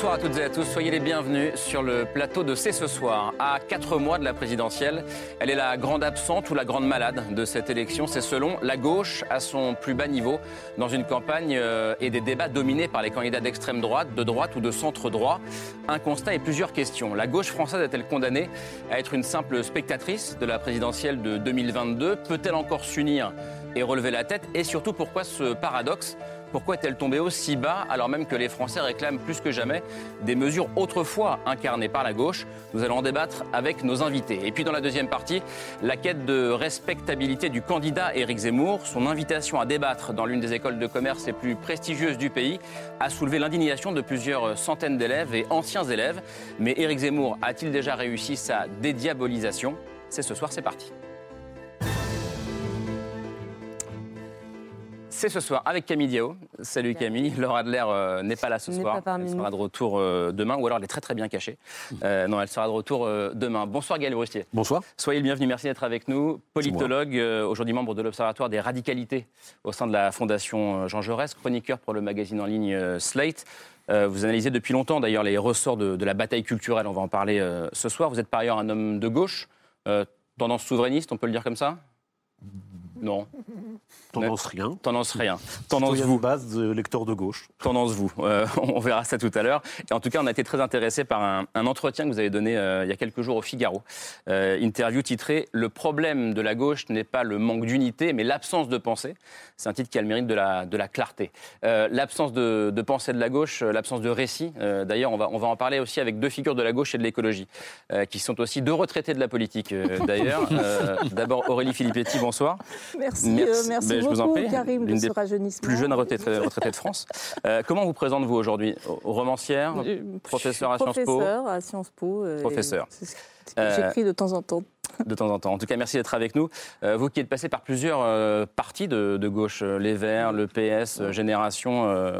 Bonsoir à toutes et à tous, soyez les bienvenus sur le plateau de C'est ce soir. À quatre mois de la présidentielle, elle est la grande absente ou la grande malade de cette élection. C'est selon la gauche à son plus bas niveau dans une campagne euh, et des débats dominés par les candidats d'extrême droite, de droite ou de centre droit. Un constat et plusieurs questions. La gauche française est-elle condamnée à être une simple spectatrice de la présidentielle de 2022 Peut-elle encore s'unir et relever la tête? Et surtout, pourquoi ce paradoxe pourquoi est-elle tombée aussi bas alors même que les Français réclament plus que jamais des mesures autrefois incarnées par la gauche? Nous allons en débattre avec nos invités. Et puis dans la deuxième partie, la quête de respectabilité du candidat Éric Zemmour, son invitation à débattre dans l'une des écoles de commerce les plus prestigieuses du pays, a soulevé l'indignation de plusieurs centaines d'élèves et anciens élèves. Mais Éric Zemmour a-t-il déjà réussi sa dédiabolisation? C'est ce soir, c'est parti. C'est ce soir avec Camille Diao. Salut Camille. Laura Adler euh, n'est pas là ce soir. elle sera de retour euh, demain, ou alors elle est très très bien cachée. Euh, non, elle sera de retour demain. Bonsoir Gaël Brustier. Bonsoir. Soyez le bienvenu, merci d'être avec nous. Politologue, aujourd'hui membre de l'Observatoire des radicalités au sein de la Fondation Jean Jaurès, chroniqueur pour le magazine en ligne Slate. vous analysez depuis longtemps d'ailleurs les ressorts de, de, la bataille culturelle, on va en parler ce soir. Vous êtes par ailleurs un homme de gauche, tendance souverainiste, on peut le dire comme ça? Non. Tendance rien. Tendance rien. Tendance vous. base de lecteur de gauche. Tendance vous. Euh, on verra ça tout à l'heure. Et en tout cas, on a été très intéressé par un, entretien que vous avez donné euh, il y a quelques jours au Figaro. Euh, interview titrée Le problème de la gauche n'est pas le manque d'unité, mais l'absence de pensée. C'est un titre qui a le mérite de la, de la clarté. l'absence de, de, pensée de la gauche, l'absence de récit. d'ailleurs, on va, on va en parler aussi avec deux figures de la gauche et de l'écologie, qui sont aussi deux retraités de la politique, d'ailleurs. D'abord, Aurélie Filippetti, bonsoir. Merci. merci. merci je vous en. Karim, de ce plus jeune retraité, de France. Euh, comment vous présentez-vous aujourd'hui? Romancière, professeur à Sciences Po? Professeur à Sciences Po. Euh, professeur. J'écris de temps en temps de temps en temps. En tout cas, merci d'être avec nous. Euh, vous qui êtes passé par plusieurs euh, partis de, gauche, euh, les Verts, le PS, Génération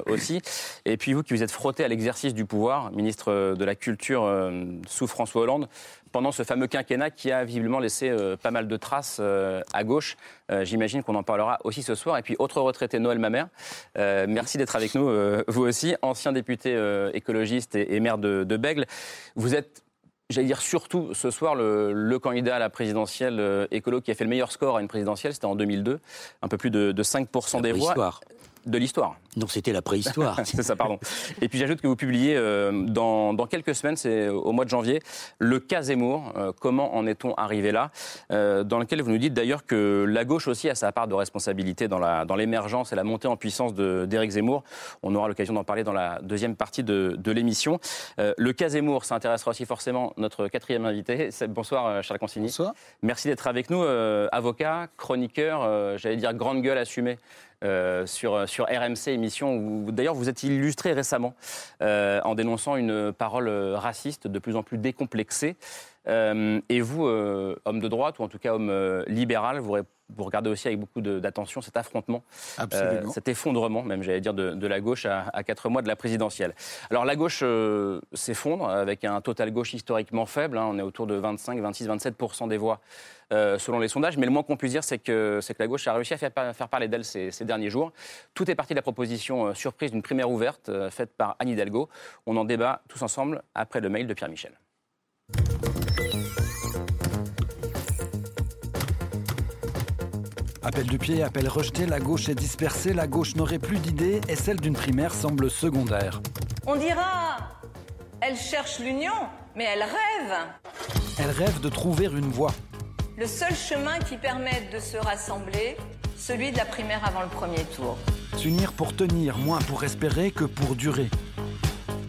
aussi, et puis vous qui vous êtes frotté à l'exercice du pouvoir, ministre de la Culture sous François Hollande, pendant ce fameux quinquennat qui a visiblement laissé pas mal de traces à gauche. J'imagine qu'on en parlera aussi ce soir. Et puis, autre retraité, Noël Mamère, merci d'être avec nous, vous aussi, ancien député écologiste et, maire de, de Bègle. Vous êtes j'allais dire surtout ce soir, le, candidat à la présidentielle euh, écolo qui a fait le meilleur score à une présidentielle, c'était en 2002, un peu plus de, 5% des voix de l'histoire. Non, c'était la préhistoire. c'est ça, pardon. Et puis j'ajoute que vous publiez euh, dans, quelques semaines, c'est au mois de janvier, le cas Zemmour. Euh, comment en est-on arrivé là euh, Dans lequel vous nous dites d'ailleurs que la gauche aussi a sa part de responsabilité dans l'émergence dans et la montée en puissance d'Éric Zemmour. On aura l'occasion d'en parler dans la deuxième partie de, de l'émission. le cas Zemmour, ça intéressera aussi forcément notre quatrième invité. Bonsoir Charles Consigny. Bonsoir. Merci d'être avec nous, avocat, chroniqueur, j'allais dire grande gueule assumée euh, sur, sur RMC, émission où d'ailleurs vous êtes illustré récemment euh, en dénonçant une parole raciste de plus en plus décomplexée. Euh, et vous, homme de droite, ou en tout cas homme libéral, vous vous regardez aussi avec beaucoup d'attention cet affrontement, euh, cet effondrement, même j'allais dire, de, la gauche à, quatre mois de la présidentielle. Alors la gauche euh, s'effondre avec un total gauche historiquement faible. Hein. on est autour de 25, 26, 27 des voix euh, selon les sondages. Mais le moins qu'on puisse dire, c'est que, que la gauche a réussi à faire, faire parler d'elle ces, ces, derniers jours. Tout est parti de la proposition surprise d'une primaire ouverte faite par Anne Hidalgo. On en débat tous ensemble après le mail de Pierre Michel. Appel du pied, appel rejeté, la gauche est dispersée, la gauche n'aurait plus d'idées et celle d'une primaire semble secondaire. On dira, elle cherche l'union, mais elle rêve. Elle rêve de trouver une voie. Le seul chemin qui permette de se rassembler, celui de la primaire avant le premier tour. S'unir pour tenir, moins pour espérer que pour durer.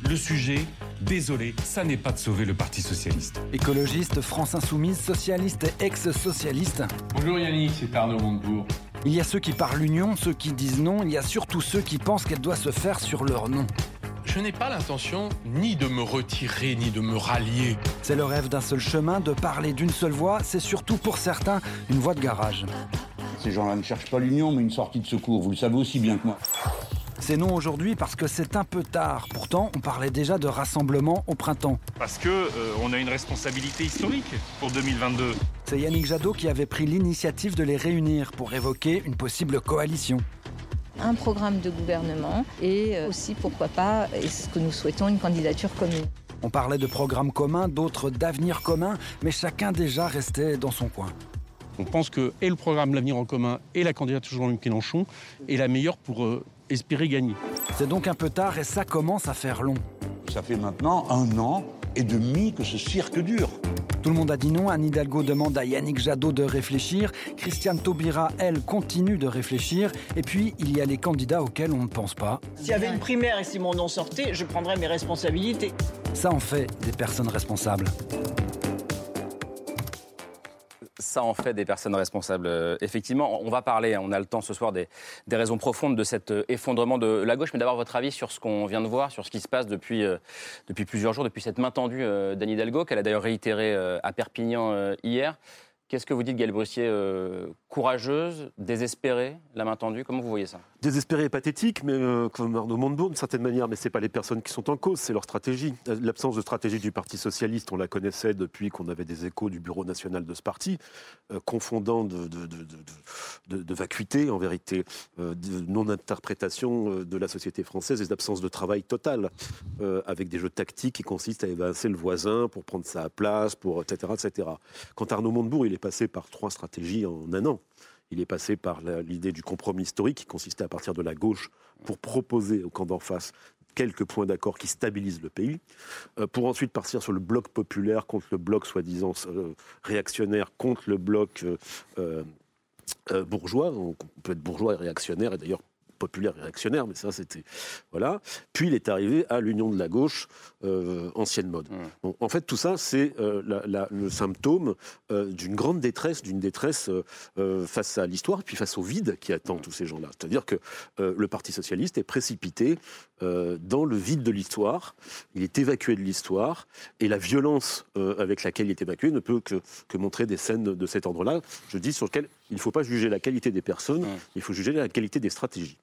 Le sujet, Désolé, ça n'est pas de sauver le Parti Socialiste. Écologiste, France Insoumise, socialiste et ex-socialiste. Bonjour Yannick, c'est Arnaud Montebourg. Il y a ceux qui parlent l'union, ceux qui disent non, il y a surtout ceux qui pensent qu'elle doit se faire sur leur nom. Je n'ai pas l'intention ni de me retirer, ni de me rallier. C'est le rêve d'un seul chemin, de parler d'une seule voix, c'est surtout pour certains une voie de garage. Ces gens-là ne cherchent pas l'union, mais une sortie de secours. Vous le savez aussi bien que moi. C'est non aujourd'hui parce que c'est un peu tard. Pourtant, on parlait déjà de rassemblement au printemps. Parce que euh, on a une responsabilité historique pour 2022. C'est Yannick Jadot qui avait pris l'initiative de les réunir pour évoquer une possible coalition un programme de gouvernement et euh, aussi, pourquoi pas, et ce que nous souhaitons, une candidature commune? On parlait de programmes communs, d'autres d'avenir commun, mais chacun déjà restait dans son coin. On pense que et le programme L'avenir en commun et la candidature Jean-Luc Mélenchon est la meilleure pour euh, espérer gagner. C'est donc un peu tard et ça commence à faire long. Ça fait maintenant un an et demi que ce cirque dure. Tout le monde a dit non. Anne Hidalgo demande à Yannick Jadot de réfléchir. Christiane Taubira, elle, continue de réfléchir. Et puis, il y a les candidats auxquels on ne pense pas. S'il y avait une primaire et si mon nom sortait, je prendrais mes responsabilités. Ça en fait des personnes responsables ça en fait des personnes responsables. Euh, effectivement, on va parler, on a le temps ce soir, des, raisons profondes de cet euh, effondrement de la gauche. Mais d'abord, votre avis sur ce qu'on vient de voir, sur ce qui se passe depuis, euh, depuis plusieurs jours, depuis cette main tendue d'Anne Hidalgo, qu'elle a d'ailleurs réitéré à Perpignan hier. Qu'est-ce que vous dites, Gaël Brussier Courageuse, désespérée, la main tendue? Comment vous voyez ça? Désespérée et pathétique, mais euh, comme Arnaud Montebourg, d'une certaine manière, mais ce n'est pas les personnes qui sont en cause, c'est leur stratégie. L'absence de stratégie du Parti Socialiste, on la connaissait depuis qu'on avait des échos du Bureau national de ce parti, euh, confondant de, vacuité, en vérité, euh, de non-interprétation de la société française et d'absence de travail total, avec des jeux tactiques qui consistent à évincer le voisin pour prendre sa place, pour, etc., etc. Quant à Arnaud Montebourg, il est passé par trois stratégies en un an. Il est passé par l'idée du compromis historique qui consistait à partir de la gauche pour proposer au camp d'en face quelques points d'accord qui stabilisent le pays, euh, pour ensuite partir sur le bloc populaire contre le bloc soi-disant euh, réactionnaire, contre le bloc euh, bourgeois. On peut être bourgeois et réactionnaire, et d'ailleurs populaire et réactionnaire, mais ça c'était voilà. Puis il est arrivé à l'union de la gauche euh, ancienne mode. Mmh. en fait, tout ça c'est euh, le symptôme euh, d'une grande détresse, d'une détresse face à l'histoire, puis face au vide qui attend tous ces gens-là. C'est-à-dire que le Parti socialiste est précipité dans le vide de l'histoire. Il est évacué de l'histoire et la violence avec laquelle il est évacué ne peut que, que montrer des scènes de cet ordre-là. Je dis sur lequel il ne faut pas juger la qualité des personnes, mmh. il faut juger la qualité des stratégies.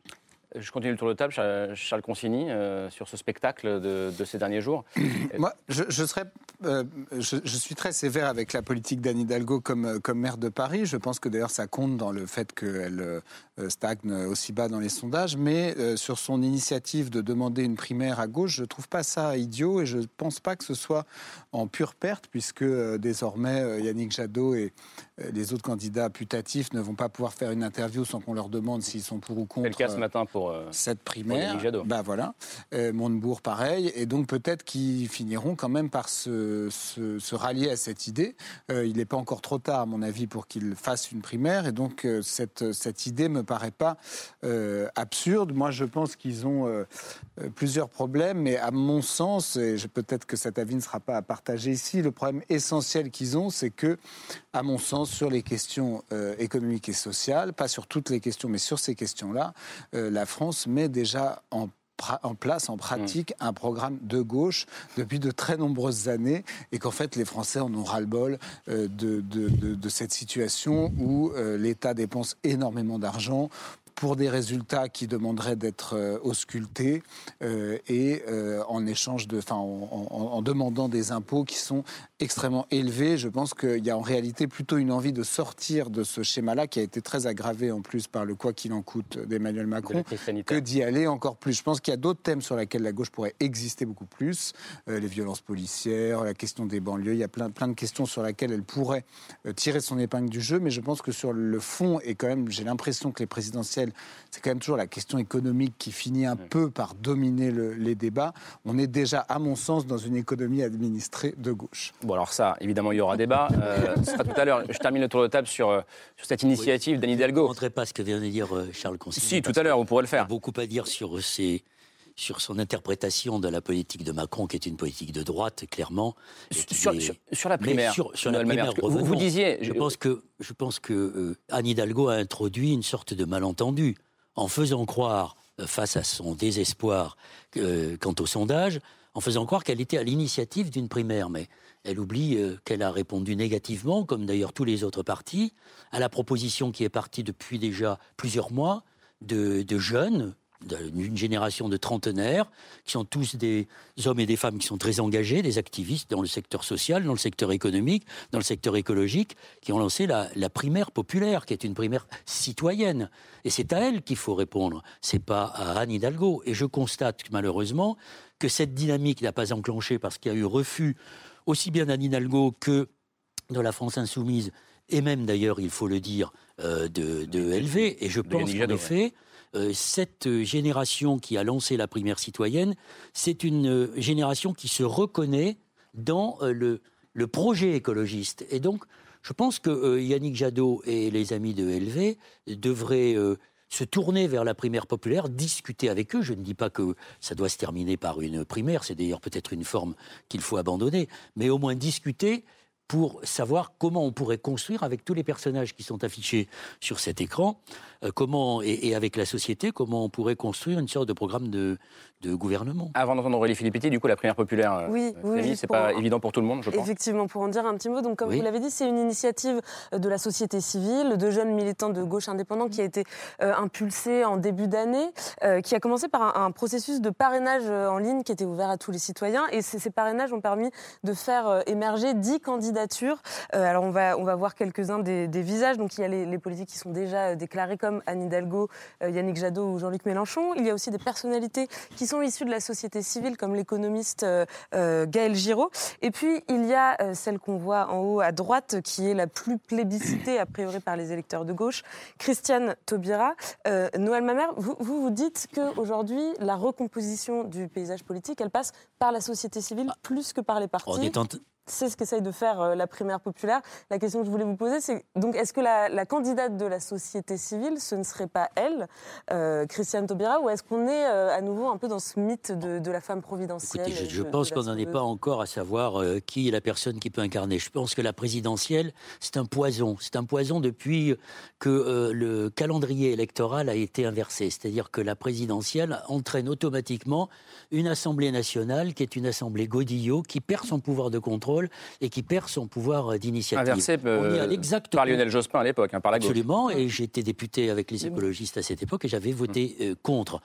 Je continue le tour de table, Charles Consigny, euh, sur ce spectacle de, ces derniers jours. Moi, je, serais, euh, je, suis très sévère avec la politique d'Anne Hidalgo comme, comme maire de Paris. Je pense que d'ailleurs ça compte dans le fait qu'elle euh, stagne aussi bas dans les sondages. Mais sur son initiative de demander une primaire à gauche, je ne trouve pas ça idiot et je ne pense pas que ce soit en pure perte, puisque désormais Yannick Jadot et les autres candidats putatifs ne vont pas pouvoir faire une interview sans qu'on leur demande s'ils sont pour ou contre. C'est le cas ce matin pour euh, cette primaire. Bah voilà, euh, Montebourg pareil, et donc peut-être qu'ils finiront quand même par se, se, rallier à cette idée. Euh, il n'est pas encore trop tard, à mon avis, pour qu'ils fassent une primaire, et donc cette, cette idée me paraît pas absurde. Moi, je pense qu'ils ont plusieurs problèmes, mais à mon sens, et peut-être que cet avis ne sera pas à partager ici, le problème essentiel qu'ils ont, c'est que, à mon sens, sur les questions économiques et sociales, pas sur toutes les questions, mais sur ces questions-là, la France met déjà en place, en pratique, mm. un programme de gauche depuis de très nombreuses années et qu'en fait les Français en ont ras-le-bol euh, de, cette situation où euh, l'État dépense énormément d'argent pour des résultats qui demanderaient d'être euh, auscultés euh, et euh, en échange de, enfin, en, demandant des impôts qui sont extrêmement élevés. Je pense qu'il y a en réalité plutôt une envie de sortir de ce schéma-là qui a été très aggravé en plus par le quoi qu'il en coûte d'Emmanuel Macron que d'y aller encore plus. Je pense qu'il y a d'autres thèmes sur lesquels la gauche pourrait exister beaucoup plus, les violences policières, la question des banlieues. Il y a plein, plein de questions sur lesquelles elle pourrait tirer son épingle du jeu, mais je pense que sur le fond et quand même, j'ai l'impression que les présidentielles c'est quand même toujours la question économique qui finit un peu par dominer les débats. On est déjà, à mon sens, dans une économie administrée de gauche. Bon, alors ça, évidemment, il y aura débat. Euh, ce sera tout à l'heure. Je termine le tour de table sur, euh, sur cette initiative d'Anne Hidalgo. Je ne pas ce que vient de dire euh, Charles Consigny. Si, tout à l'heure, vous pourrez le faire. Il y a beaucoup à dire sur ces sur son interprétation de la politique de Macron, qui est une politique de droite, clairement. Sur, sur, la primaire, sur, la primaire vous, vous, disiez... Je, pense que, je pense que Anne Hidalgo a introduit une sorte de malentendu en faisant croire, face à son désespoir quant au sondage, en faisant croire qu'elle était à l'initiative d'une primaire. Mais elle oublie euh, qu'elle a répondu négativement, comme d'ailleurs tous les autres partis, à la proposition qui est partie depuis déjà plusieurs mois de, jeunes, d'une génération de trentenaires, qui sont tous des hommes et des femmes qui sont très engagés, des activistes dans le secteur social, dans le secteur économique, dans le secteur écologique, qui ont lancé la, primaire populaire, qui est une primaire citoyenne. Et c'est à elle qu'il faut répondre, c'est pas à Anne Hidalgo. Et je constate malheureusement que cette dynamique n'a pas enclenché parce qu'il y a eu refus aussi bien d'Anne Hidalgo que de la France insoumise, et même d'ailleurs, il faut le dire, euh, de, de LV. Et je pense qu'en effet, euh, cette génération qui a lancé la primaire citoyenne, c'est une euh, génération qui se reconnaît dans le, le, projet écologiste. Et donc, je pense que Yannick Jadot et les amis de LV devraient se tourner vers la primaire populaire, discuter avec eux. Je ne dis pas que ça doit se terminer par une primaire, c'est d'ailleurs peut-être une forme qu'il faut abandonner, mais au moins discuter pour savoir comment on pourrait construire avec tous les personnages qui sont affichés sur cet écran, euh, comment et, avec la société, comment on pourrait construire une sorte de programme de, de gouvernement. Avant d'entendre Aurélie Filippetti, du coup, la primaire populaire, euh, oui, oui, c'est pas évident pour tout le monde, je pense. Effectivement, pour en dire un petit mot, donc comme vous l'avez dit, c'est une initiative de la société civile, de jeunes militants de gauche indépendants qui a été euh, impulsée en début d'année, qui a commencé par un, un, processus de parrainage en ligne qui était ouvert à tous les citoyens, et ces parrainages ont permis de faire émerger dix candidats euh, alors on va, on va voir quelques-uns des, visages. Donc il y a les, politiques qui sont déjà euh, déclarés comme Anne Hidalgo, euh, Yannick Jadot ou Jean-Luc Mélenchon. Il y a aussi des personnalités qui sont issues de la société civile comme l'économiste Gaël Giraud. Et puis il y a celle qu'on voit en haut à droite qui est la plus plébiscitée a priori par les électeurs de gauche, Christiane Taubira. Noël Mamère, vous, vous, vous dites qu'aujourd'hui la recomposition du paysage politique, elle passe par la société civile plus que par les partis c'est ce qu'essaye de faire euh, la primaire populaire. La question que je voulais vous poser, c'est donc est-ce que la, candidate de la société civile, ce ne serait pas elle, euh, Christiane Taubira, ou est-ce qu'on est euh, à nouveau un peu dans ce mythe de, la femme providentielle je, pense qu'on n'en est pas encore à savoir qui est la personne qui peut incarner. Je pense que la présidentielle, c'est un poison. C'est un poison depuis que le calendrier électoral a été inversé. C'est-à-dire que la présidentielle entraîne automatiquement une Assemblée nationale qui est une Assemblée Godillot, qui perd son pouvoir de contrôle et qui perd son pouvoir euh, d'initiative. Inversé euh, par Lionel Jospin à l'époque, hein, par la gauche. Absolument, et j'étais député avec les écologistes à cette époque et j'avais voté euh, contre.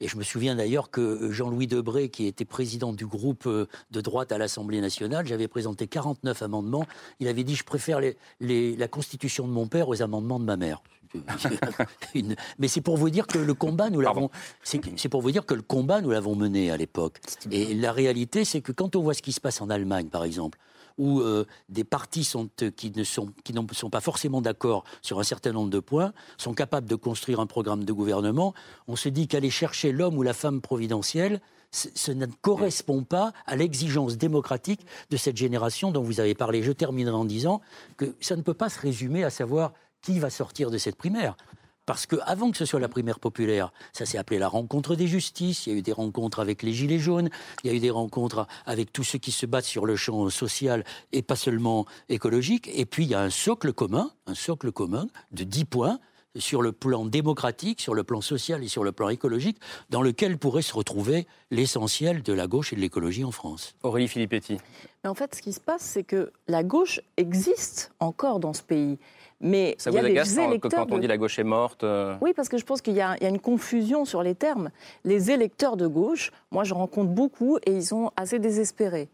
Et je me souviens d'ailleurs que Jean-Louis Debré, qui était président du groupe de droite à l'Assemblée nationale, j'avais présenté 49 amendements. Il avait dit Je préfère la constitution de mon père aux amendements de ma mère. Mais c'est pour vous dire que le combat, nous l'avons. C'est pour vous dire que le combat, nous l'avons mené à l'époque. Et la réalité, c'est que quand on voit ce qui se passe en Allemagne, par exemple, où euh, des partis sont, euh, qui, ne sont, qui ne sont pas forcément d'accord sur un certain nombre de points, sont capables de construire un programme de gouvernement, on se dit qu'aller chercher l'homme ou la femme providentielle, ce ne correspond pas à l'exigence démocratique de cette génération dont vous avez parlé. Je terminerai en disant que ça ne peut pas se résumer à savoir qui va sortir de cette primaire? Parce qu'avant que ce soit la primaire populaire, ça s'est appelé la rencontre des justices, il y a eu des rencontres avec les Gilets jaunes, il y a eu des rencontres avec tous ceux qui se battent sur le champ social et pas seulement écologique. Et puis il y a un socle commun, un socle commun de 10 points sur le plan démocratique, sur le plan social et sur le plan écologique, dans lequel pourrait se retrouver l'essentiel de la gauche et de l'écologie en France. Aurélie Filippetti. Mais en fait, ce qui se passe, c'est que la gauche existe encore dans ce pays. Mais ça vous agace quand on dit la gauche est morte euh Oui, parce que je pense qu'il y, a une confusion sur les termes. Les électeurs de gauche, moi je rencontre beaucoup et ils sont assez désespérés.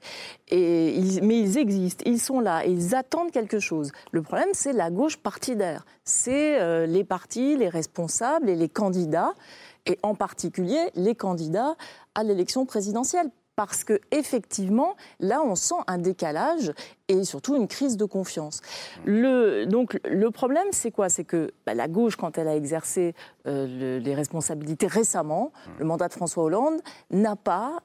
Et mais ils existent, ils sont là, et ils attendent quelque chose. Le problème, c'est la gauche partidaire. C'est euh, les partis, les responsables et les candidats, et en particulier les candidats à l'élection présidentielle parce que effectivement, là, on sent un décalage et surtout une crise de confiance. Le, donc, le problème, c'est quoi? C'est que bah, la gauche, quand elle a exercé euh, les responsabilités récemment, le mandat de François Hollande, n'a pas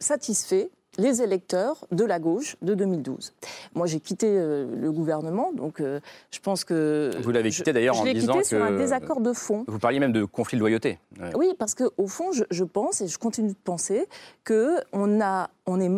satisfait les électeurs de la gauche de 2012. Moi, j'ai quitté euh, le gouvernement, donc euh, je pense que... Vous l'avez quitté d'ailleurs en disant quitté sur un désaccord de fond. Vous parliez même de conflit de loyauté. Oui, parce qu'au fond, je, pense, et je continue de penser, qu'on on est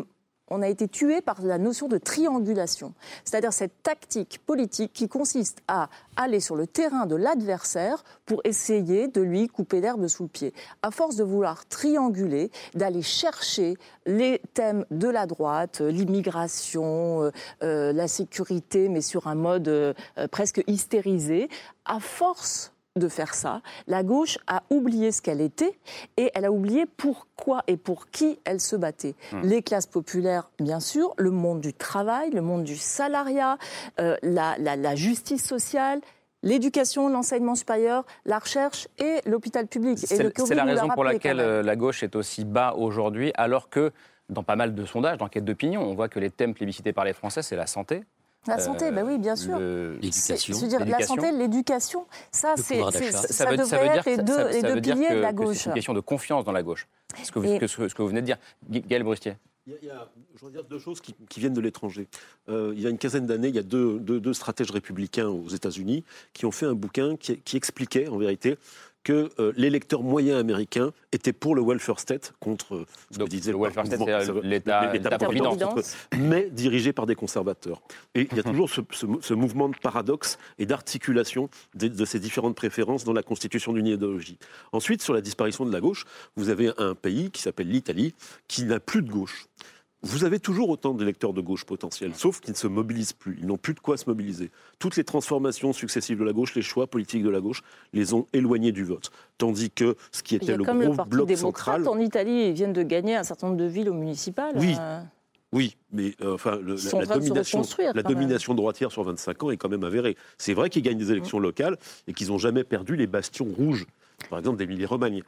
on a été tué par la notion de triangulation, c'est-à-dire cette tactique politique qui consiste à aller sur le terrain de l'adversaire pour essayer de lui couper l'herbe sous le pied. À force de vouloir trianguler, d'aller chercher les thèmes de la droite, l'immigration, euh, euh, la sécurité, mais sur un mode euh, presque hystérisé, à force de faire ça. La gauche a oublié ce qu'elle était et elle a oublié pourquoi et pour qui elle se battait. Hmm. Les classes populaires, bien sûr, le monde du travail, le monde du salariat, euh, la, justice sociale, l'éducation, l'enseignement supérieur, la recherche et l'hôpital public. C'est la raison pour laquelle euh, la gauche est aussi bas aujourd'hui, alors que dans pas mal de sondages, d'enquêtes d'opinion, on voit que les thèmes plébiscités par les Français, c'est la santé, la santé, ben oui, bien sûr. L'éducation. La santé, l'éducation, ça, c'est, ça, veut, devrait dire, être les deux, les deux piliers de la gauche. C'est une question de confiance dans la gauche. Ce que vous, ce que vous venez de dire. Gaël Brustier. Il y a, je veux dire deux choses qui, viennent de l'étranger. Euh, il y a une quinzaine d'années, il y a deux, deux, stratèges républicains aux États-Unis qui ont fait un bouquin qui, qui expliquait, en vérité, que euh, l'électeur moyen américain était pour le welfare state contre euh, ce que disait le welfare state, c'est l'État-providence, mais dirigé par des conservateurs. Et il y a toujours ce, mouvement de paradoxe et d'articulation de, de, ces différentes préférences dans la constitution d'une idéologie. Ensuite, sur la disparition de la gauche, vous avez un pays qui s'appelle l'Italie qui n'a plus de gauche. Vous avez toujours autant d'électeurs de gauche potentiels, sauf qu'ils ne se mobilisent plus. Ils n'ont plus de quoi se mobiliser. Toutes les transformations successives de la gauche, les choix politiques de la gauche, les ont éloignés du vote. Tandis que ce qui était le gros le Parti bloc central. En Italie, ils viennent de gagner un certain nombre de villes au municipal. Oui. Euh. Oui, mais euh, enfin, la, domination, la domination droitière sur 25 ans est quand même avérée. C'est vrai qu'ils gagnent des élections locales et qu'ils n'ont jamais perdu les bastions rouges, par exemple d'Émilie-Romagne.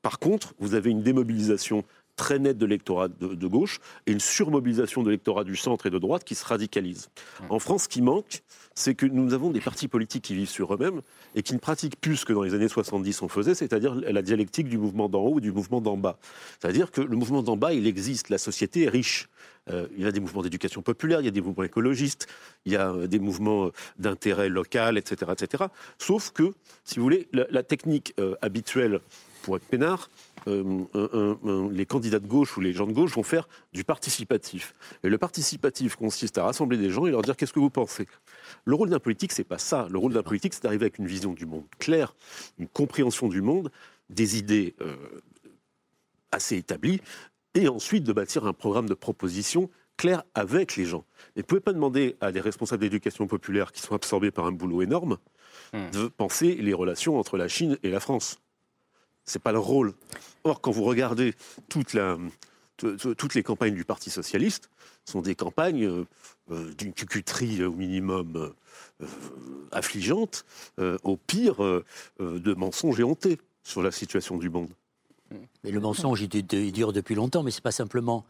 Par contre, vous avez une démobilisation très nette de l'électorat de, gauche et une surmobilisation de l'électorat du centre et de droite qui se radicalise. En France, ce qui manque, c'est que nous avons des partis politiques qui vivent sur eux-mêmes et qui ne pratiquent plus ce que dans les années 70 on faisait, c'est-à-dire la dialectique du mouvement d'en haut et du mouvement d'en bas. C'est-à-dire que le mouvement d'en bas, il existe, la société est riche. Euh, il y a des mouvements d'éducation populaire, il y a des mouvements écologistes, il y a euh, des mouvements euh, d'intérêt local, etc., etc. Sauf que, si vous voulez, la, technique habituelle pour être peinard, euh, les candidats de gauche ou les gens de gauche vont faire du participatif. Et le participatif consiste à rassembler des gens et leur dire qu'est-ce que vous pensez? Le rôle d'un politique, c'est pas ça. Le rôle d'un politique, c'est d'arriver avec une vision du monde claire, une compréhension du monde, des idées euh, assez établies, et ensuite de bâtir un programme de proposition clair avec les gens. Et vous ne pouvez pas demander à des responsables d'éducation populaire qui sont absorbés par un boulot énorme hmm. de penser les relations entre la Chine et la France c'est pas le rôle. Or, quand vous regardez toutes les campagnes du Parti socialiste, sont des campagnes euh, euh, d'une cucuterie au minimum euh, affligeante, au pire de mensonges éhontés sur la situation du monde. Mais le mensonge, il, dure depuis longtemps, mais c'est pas simplement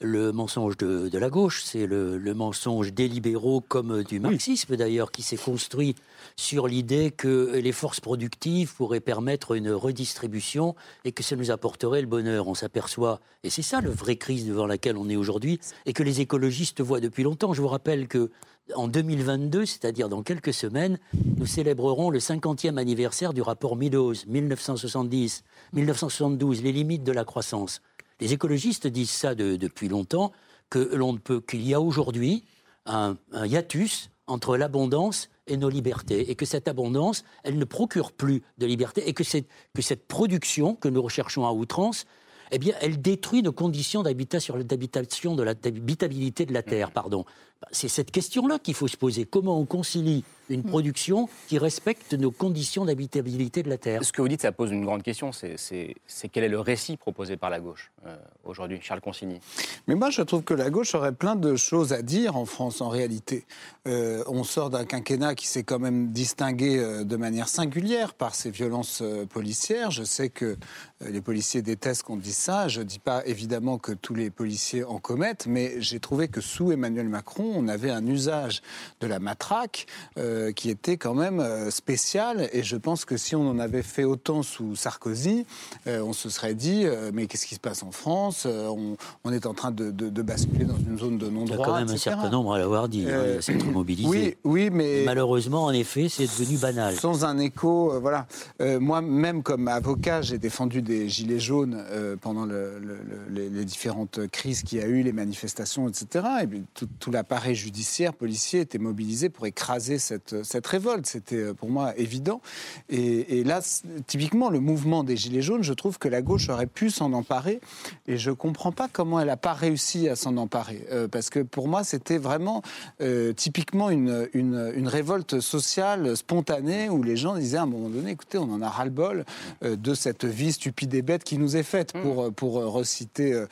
le mensonge de, la gauche, c'est le, mensonge des libéraux comme du marxisme d'ailleurs, qui s'est construit sur l'idée que les forces productives pourraient permettre une redistribution et que ça nous apporterait le bonheur. On s'aperçoit, et c'est ça le vrai crise devant laquelle on est aujourd'hui, et que les écologistes voient depuis longtemps. Je vous rappelle que en 2022, c'est-à-dire dans quelques semaines, nous célébrerons le 50e anniversaire du rapport Meadows, 1970, 1972, les limites de la croissance. Les écologistes disent ça depuis longtemps, que l'on ne peut qu'il y a aujourd'hui un, hiatus entre l'abondance et nos libertés, et que cette abondance, elle ne procure plus de liberté, et que, que cette production que nous recherchons à outrance, eh bien, elle détruit nos conditions d'habitation, d'habitation de la Terre, pardon. C'est cette question-là qu'il faut se poser. Comment on concilie une mm. production qui respecte nos conditions d'habitabilité de la Terre? Ce que vous dites, ça pose une grande question. C'est quel est le récit proposé par la gauche euh, aujourd'hui, Charles Consigny? Mais moi, je trouve que la gauche aurait plein de choses à dire en France, en réalité. Euh, on sort d'un quinquennat qui s'est quand même distingué euh, de manière singulière par ses violences policières. Je sais que les policiers détestent qu'on dise ça. Je ne dis pas évidemment que tous les policiers en commettent, mais j'ai trouvé que sous Emmanuel Macron, On avait un usage de la matraque euh, qui était quand même euh, spécial. Et je pense que si on en avait fait autant sous Sarkozy, euh, on se serait dit mais qu'est-ce qui se passe en France on, est en train de, basculer dans une zone de non-droit. Il y a quand même un certain nombre à l'avoir dit, hein, c'est trop mobilisé. Oui, oui, mais. Malheureusement, en effet, c'est devenu banal. Sans un écho, voilà. Moi-même, comme avocat, j'ai défendu des gilets jaunes pendant les, différentes crises qu'il y a eu, les manifestations, etc. Et tout, tout l'appareil judiciaire, policier était mobilisé pour écraser cette, cette révolte. C'était euh, pour moi évident. Et, là, typiquement, le mouvement des Gilets jaunes, je trouve que la gauche aurait pu s'en emparer. Et je ne comprends pas comment elle n'a pas réussi à s'en emparer. Euh, parce que pour moi, c'était vraiment euh, typiquement une, une, une, révolte sociale spontanée où les gens disaient à un moment donné, écoutez, on en a ras-le-bol de cette vie stupide et bête qui nous est faite, mmh. pour, pour reciter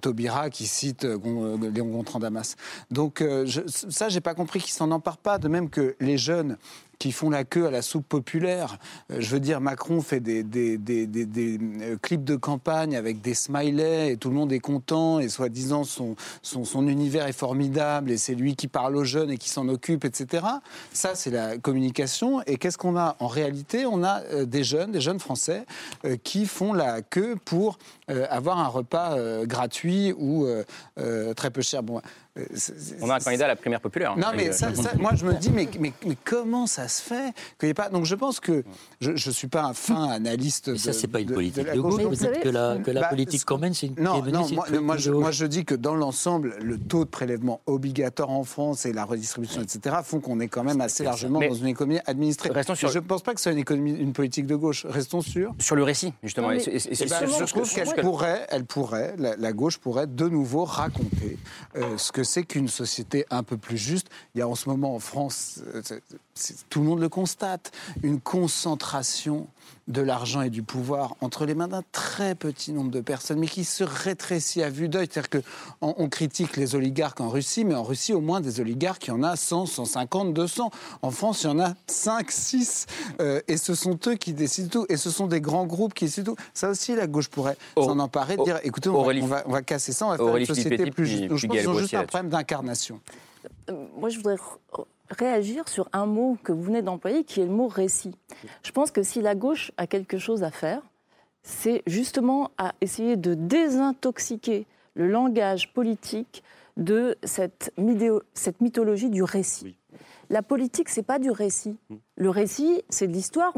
Taubira qui cite Léon Gontran Damas. Donc je, ça, j'ai pas compris qu'ils s'en emparent pas, de même que les jeunes qui font la queue à la soupe populaire. Euh, je veux dire, Macron fait des, euh, clips de campagne avec des smileys et tout le monde est content et soi-disant son, son, son, univers est formidable et c'est lui qui parle aux jeunes et qui s'en occupe, etc. Ça, c'est la communication. Et qu'est-ce qu'on a? En réalité On a euh, des jeunes, des jeunes Français qui font la queue pour avoir un repas gratuit ou très peu cher. Bon, on a un candidat à la primaire populaire. Non, mais ça, moi, je me dis, mais, mais, comment ça se fait qu'il pas. Donc, je pense que je ne suis pas un fin analyste. Mais ça, c'est pas une politique de, gauche. Peut-être que la, que la bah, politique qu'on mène, c'est une. Non, non moi, je, moi, je, dis que dans l'ensemble, le taux de prélèvement obligatoire en France et la redistribution, etc., font qu'on est quand même assez largement dans une économie administrée. Restons sur... Je ne pense pas que ce soit une, économie, une politique de gauche. Restons sûrs. Sur le récit, justement. et, je trouve qu'elle elle pourrait la, gauche pourrait de nouveau raconter euh, ce que c'est qu'une société un peu plus juste. Il y a en ce moment en France, euh, tout le monde le constate, une concentration de l'argent et du pouvoir entre les mains d'un très petit nombre de personnes, mais qui se rétrécit à vue d'œil. C'est-à-dire qu'on on critique les oligarques en Russie, mais en Russie, au moins des oligarques, il y en a 100, 150, 200. En France, il y en a 5, 6. Euh, et ce sont eux qui décident tout. Et ce sont des grands groupes qui décident tout. Ça aussi, la gauche pourrait s'en emparer, dire écoutez, on va, on, va, casser ça, on va faire une société plus juste. Donc je pense qu'ils ont juste un problème d'incarnation. Euh, moi, je voudrais réagir sur un mot que vous venez d'employer, qui est le mot récit. Je pense que si la gauche a quelque chose à faire, c'est justement à essayer de désintoxiquer le langage politique de cette, cette mythologie du récit. La politique, c'est pas du récit. Mm. Le récit, c'est de l'histoire.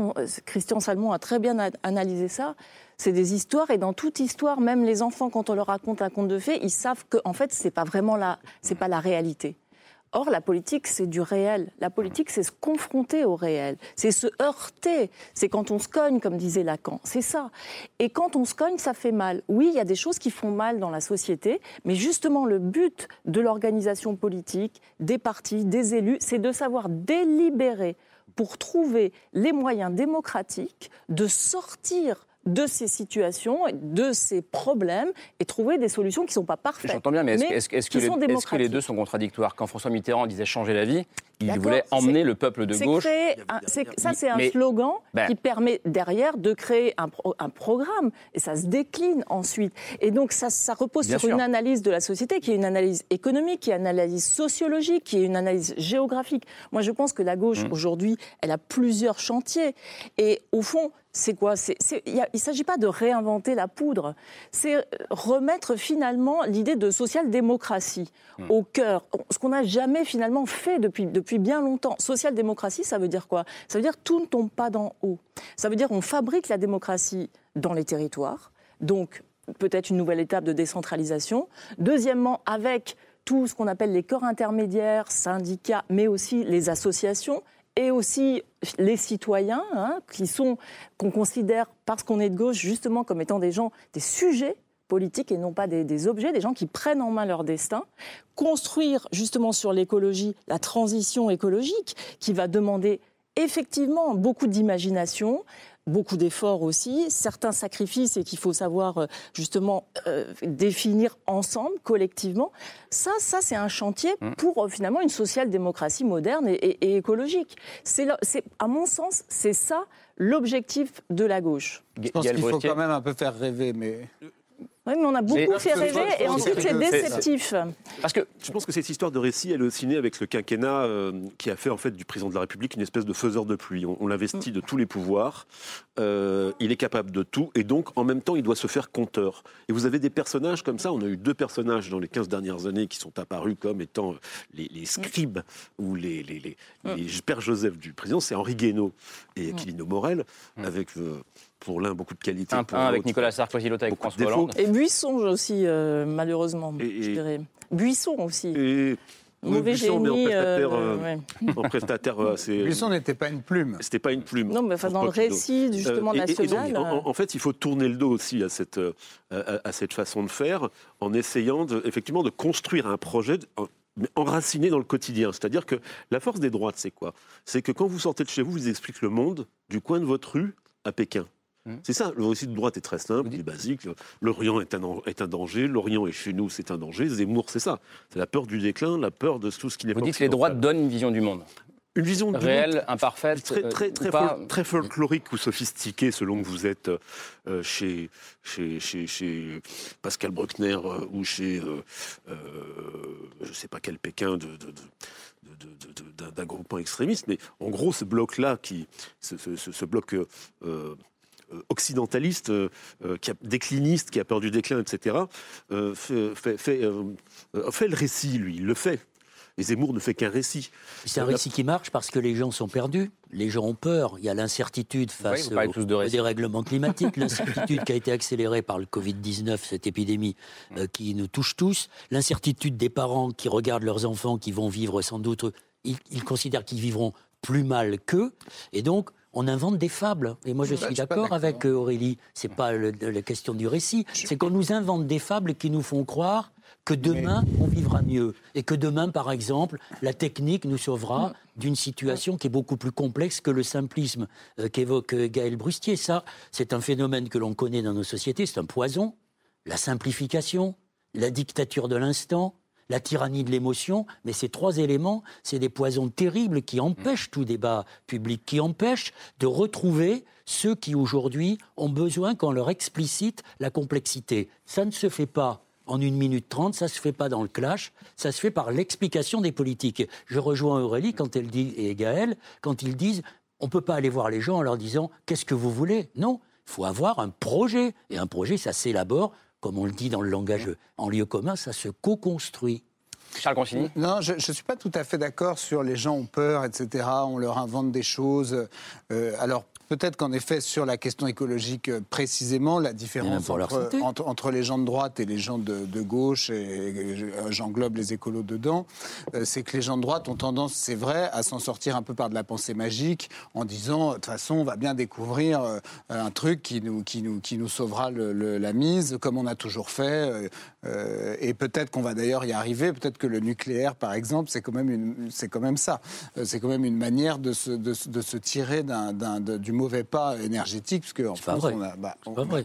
Christian Salmon a très bien analysé ça. C'est des histoires et dans toute histoire, même les enfants, quand on leur raconte un conte de fées, ils savent que en fait, c'est pas vraiment la, c'est pas la réalité. Or, la politique, c'est du réel. La politique, c'est se confronter au réel. C'est se heurter. C'est quand on se cogne, comme disait Lacan. C'est ça. Et quand on se cogne, ça fait mal. Oui, il y a des choses qui font mal dans la société, mais justement, le but de l'organisation politique, des partis, des élus, c'est de savoir délibérer pour trouver les moyens démocratiques de sortir de ces situations, de ces problèmes et trouver des solutions qui ne sont pas parfaites. J'entends bien, mais est-ce, que, les, deux sont contradictoires? Quand François Mitterrand disait changer la vie, il voulait emmener le peuple de gauche. ça, c'est un slogan ben. qui permet derrière de créer un, programme et ça se décline ensuite. Et donc, ça, repose sur une analyse de la société qui est une analyse économique, qui est une analyse sociologique, qui est une analyse géographique. Moi, je pense que la gauche, mmh. aujourd'hui, elle a plusieurs chantiers. Et au fond, c'est quoi? Il ne s'agit pas de réinventer la poudre, c'est remettre finalement l'idée de social-démocratie hmm. au cœur, ce qu'on n'a jamais finalement fait depuis, depuis bien longtemps. Social-démocratie, ça veut dire quoi? Ça veut dire tout ne tombe pas d'en haut. Ça veut dire on fabrique la démocratie dans les territoires, donc peut-être une nouvelle étape de décentralisation. Deuxièmement, avec tout ce qu'on appelle les corps intermédiaires, syndicats, mais aussi les associations et aussi les citoyens, hein, qui sont qu'on considère parce qu'on est de gauche justement comme étant des gens, des sujets politiques et non pas des, des, objets, des gens qui prennent en main leur destin, construire justement sur l'écologie la transition écologique qui va demander effectivement beaucoup d'imagination, beaucoup d'efforts aussi, certains sacrifices et qu'il faut savoir euh, justement euh, définir ensemble, collectivement. Ça, ça c'est un chantier mmh. pour euh, finalement une social-démocratie moderne et, et écologique. C'est, à mon sens, c'est ça l'objectif de la gauche. Je pense qu'il faut quand même un peu faire rêver, mais Oui, mais on a beaucoup fait rêver et ensuite c'est déceptif. Parce que je pense que cette histoire de récit, elle est aussi née avec le quinquennat euh, qui a fait en fait du président de la République une espèce de faiseur de pluie. On, l'investit de tous les pouvoirs. Euh, il est capable de tout et donc en même temps il doit se faire compteur. Et vous avez des personnages comme ça. On a eu deux personnages dans les 15 dernières années qui sont apparus comme étant les, scribes ou les, les, les, les Père Joseph du président. C'est Henri Guénaud et Aquilino Morel avec euh, pour l'un beaucoup de qualité. Un, pour avec Nicolas Sarkozy, l'autre avec François Hollande. Et Buisson aussi, euh, malheureusement, je dirais. Buisson aussi. Et... Mauvais Buisson, génie. Euh, euh, en prestataire, assez. Buisson n'était pas une plume. C'était pas une plume. Non, mais enfin, dans le récit justement national. en, fait, il faut tourner le dos aussi à cette, à, cette façon de faire, en essayant de, effectivement de construire un projet. enraciné dans le quotidien. C'est-à-dire que la force des droites, c'est quoi? C'est que quand vous sortez de chez vous, vous expliquez le monde du coin de votre rue à Pékin. Mmh. C'est ça, le récit de droite est très simple, il est basique. L'Orient est un, est un danger, l'Orient est chez nous, c'est un danger. Zemmour, c'est ça. C'est la peur du déclin, la peur de tout ce qui n'est pas. Vous dites que les droites donnent une vision du monde une vision réelle, imparfaite, très très très, très, folklorique ou sophistiquée selon que vous êtes euh, chez, chez, chez, chez, Pascal Bruckner euh, ou chez euh, je ne sais pas quel Pékin de, de, de d'un groupement extrémiste, mais en gros, ce bloc-là, qui, ce, ce, ce bloc euh, occidentaliste, euh, euh, qui a, décliniste, qui a peur du déclin, etc., fait, fait, fait, fait, le récit, lui, il le fait. Et Zemmour ne fait qu'un récit. C'est un récit qui marche parce que les gens sont perdus, les gens ont peur, il y a l'incertitude face au, dérèglement climatique, l'incertitude qui a été accélérée par le Covid-19, cette épidémie qui nous touche tous, l'incertitude des parents qui regardent leurs enfants qui vont vivre sans doute, ils, ils considèrent qu'ils vivront plus mal qu'eux, et donc on invente des fables. Et moi, je suis d'accord avec euh, Aurélie. C'est pas la question du récit. C'est qu'on nous invente des fables qui nous font croire que demain, on vivra mieux. Et que demain, par exemple, la technique nous sauvera d'une situation qui est beaucoup plus complexe que le simplisme euh, qu'évoque euh, Gaël Brustier. Ça, c'est un phénomène que l'on connaît dans nos sociétés. C'est un poison. La simplification, la dictature de l'instant, la tyrannie de l'émotion, mais ces trois éléments, c'est des poisons terribles qui empêchent tout débat public, qui empêchent de retrouver ceux qui aujourd'hui ont besoin qu'on leur explicite la complexité. Ça ne se fait pas en une minute trente, ça se fait pas dans le clash, ça se fait par l'explication des politiques. Je rejoins Aurélie quand elle dit, et Gaël, quand ils disent on ne peut pas aller voir les gens en leur disant qu'est-ce que vous voulez? Non, il faut avoir un projet. Et un projet, ça s'élabore comme on le dit dans le langage en lieu commun, ça se co-construit. Charles Consigny Non, je ne suis pas tout à fait d'accord sur les gens ont peur, etc. On leur invente des choses. Euh, alors, Peut-être qu'en effet, sur la question écologique euh, précisément, la différence entre, les gens de droite et les gens de, gauche, et, j'englobe les écolos dedans, euh, c'est que les gens de droite ont tendance, c'est vrai, à s'en sortir un peu par de la pensée magique en disant, de toute façon, on va bien découvrir euh, un truc qui nous, qui nous, qui nous sauvera la mise, comme on a toujours fait. Et peut-être qu'on va d'ailleurs y arriver. Peut-être que le nucléaire, par exemple, c'est quand, même c'est quand même ça. c'est quand même une manière de se, de, se tirer d'un, du mauvais pas énergétique, parce qu'en France, on a, bah,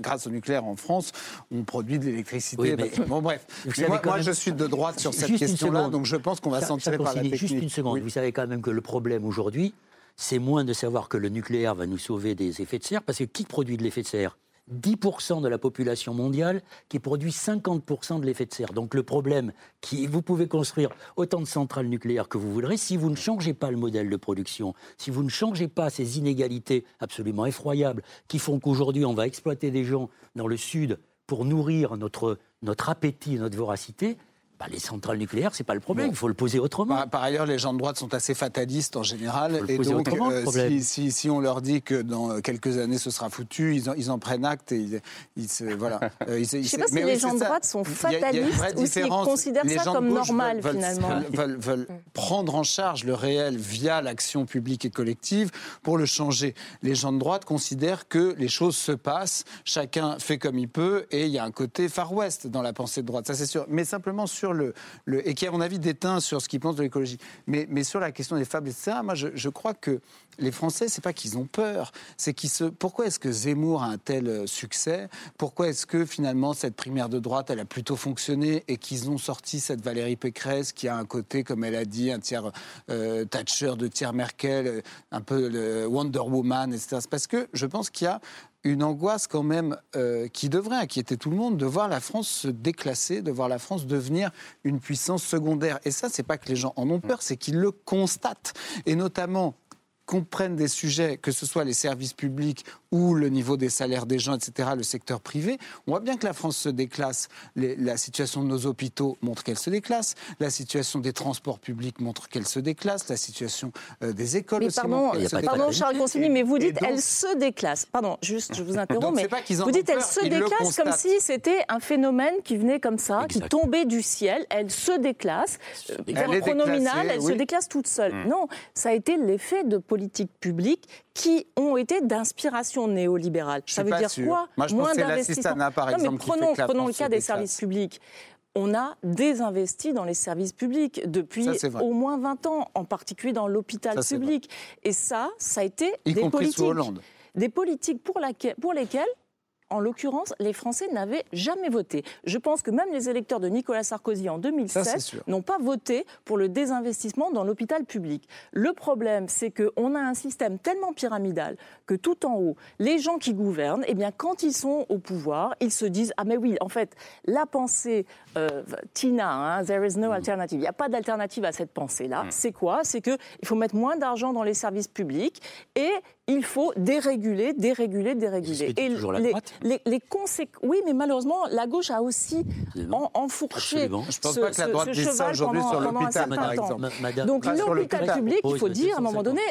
grâce au nucléaire en France, on produit de l'électricité. Bon, bref. moi, je suis de droite sur cette question-là, donc je pense qu'on va s'en tirer par la technique. Juste une seconde. Vous savez quand même que le problème aujourd'hui, c'est moins de savoir que le nucléaire va nous sauver des effets de serre, parce que qui produit de l'effet de serre? 10% de la population mondiale qui produit 50% de l'effet de serre. Donc le problème, qui, vous pouvez construire autant de centrales nucléaires que vous voudrez, si vous ne changez pas le modèle de production, si vous ne changez pas ces inégalités absolument effroyables qui font qu'aujourd'hui on va exploiter des gens dans le sud pour nourrir notre, notre appétit, notre voracité, bah, les centrales nucléaires, c'est pas le problème. Il faut le poser autrement. Par, ailleurs, les gens de droite sont assez fatalistes en général. et donc, euh, si, si, on leur dit que dans quelques années ce sera foutu, ils en, ils en prennent acte et ils, se, voilà. Euh, je ne sais pas si les gens de droite sont fatalistes ou s'ils considèrent ça comme normal finalement. Veulent, veulent, mm. prendre en charge le réel via l'action publique et collective pour le changer. Les gens de droite considèrent que les choses se passent, chacun fait comme il peut et il y a un côté Far West dans la pensée de droite, ça c'est sûr. Mais simplement sur et qui, à mon avis, déteint sur ce qu'il pense de l'écologie. Mais, sur la question des fables, etc., moi, je, je crois que les Français, c'est pas qu'ils ont peur, c'est qu'ils se. Pourquoi est-ce que Zemmour a un tel euh, succès? Pourquoi est-ce que finalement cette primaire de droite, elle a plutôt fonctionné et qu'ils ont sorti cette Valérie Pécresse qui a un côté, comme elle a dit, un tiers euh, Thatcher, de tiers Merkel, euh, un peu le Wonder Woman, etc. C'est parce que je pense qu'il y a une angoisse quand même qui devrait inquiéter tout le monde de voir la France se déclasser, de voir la France devenir une puissance secondaire. Et ça, c'est pas que les gens en ont peur, c'est qu'ils le constatent. Et notamment comprennent des sujets, que ce soit les services publics ou le niveau des salaires des gens, etc., le secteur privé, on voit bien que la France se déclasse. la situation de nos hôpitaux montre qu'elle se déclasse. La situation des transports publics montre qu'elle se déclasse. La situation euh, des écoles mais aussi pardon, pardon Charles Consigny, mais vous dites elle se déclasse. Pardon, juste, je vous interromps, mais vous dites elle se déclasse comme si c'était un phénomène qui venait comme ça, qui tombait du ciel. Elle se déclasse. Elle pronominal, elle se déclasse toute seule. Hmm. Non, ça a été l'effet de politiques publiques qui ont été d'inspiration néolibérale. ça veut dire quoi Moi, je Moins d'investissement. Par exemple, prenons, prenons le cas des services publics on a désinvesti dans les services publics depuis au moins 20 ans, en particulier dans l'hôpital public. Et ça, ça a été des politiques, des politiques pour, pour lesquelles en l'occurrence, les Français n'avaient jamais voté. Je pense que même les électeurs de Nicolas Sarkozy en 2007 n'ont pas voté pour le désinvestissement dans l'hôpital public. Le problème, c'est qu'on a un système tellement pyramidal que tout en haut, les gens qui gouvernent, eh bien, quand ils sont au pouvoir, ils se disent Ah, mais oui, en fait, la pensée euh, Tina, hein, there is no mm. alternative. Il n'y a pas d'alternative à cette pensée-là. Mm. C'est quoi? C'est qu'il faut mettre moins d'argent dans les services publics et il faut déréguler, déréguler, déréguler. Et les, les, les conséquences. Oui, mais malheureusement, la gauche a aussi enfourché Je ne pense pas que la droite dise ça aujourd'hui sur l'hôpital, par exemple. Donc l'hôpital public, il faut dire à un moment donné,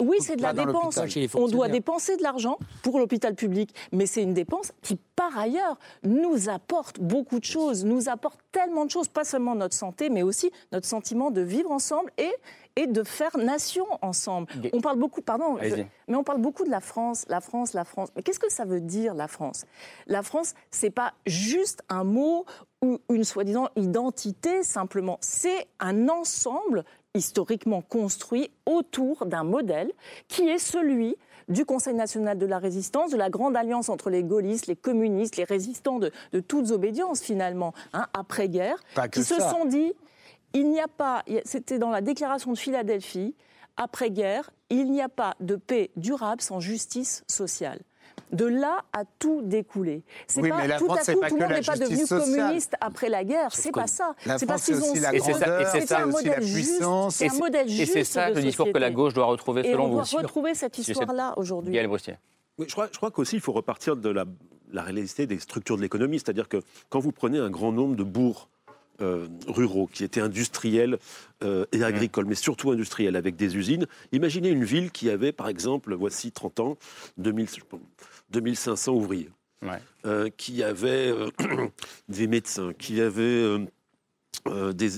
oui, c'est de la dépense. On doit dépenser de l'argent pour l'hôpital public, mais c'est une dépense qui, par ailleurs, nous apporte beaucoup de choses, nous apporte tellement de choses, pas seulement notre santé, mais aussi notre sentiment de vivre ensemble et et de faire nation ensemble. On parle beaucoup, pardon, mais on parle beaucoup de la France, la France, la France. Mais qu'est-ce que ça veut dire la France? La France, c'est pas juste un mot ou une soi-disant identité simplement. C'est un ensemble historiquement construit autour d'un modèle qui est celui du Conseil national de la résistance, de la grande alliance entre les gaullistes, les communistes, les résistants de, toutes obédiences finalement, hein, après-guerre, qui se sont dit il n'y a pas, c'était dans la déclaration de Philadelphie, après-guerre, il n'y a pas de paix durable sans justice sociale. De là a tout découlé. C'est pas tout à coup tout le monde n'est pas devenu communiste après la guerre. C'est pas ça. C'est parce qu'ils ont. C'est un modèle juste. C'est un modèle juste. Et c'est ça le discours que la gauche doit retrouver selon vous. on doit retrouver cette histoire-là aujourd'hui. Oui, je crois, je crois qu'aussi il faut repartir de la, la réalité des structures de l'économie, c'est-à-dire que quand vous prenez un grand nombre de bourgs euh, ruraux, qui étaient industriels euh, et agricoles, mais surtout industriels, avec des usines. Imaginez une ville qui avait, par exemple, voici 30 ans, 2500 ouvriers, euh, qui avait des médecins, qui avait des,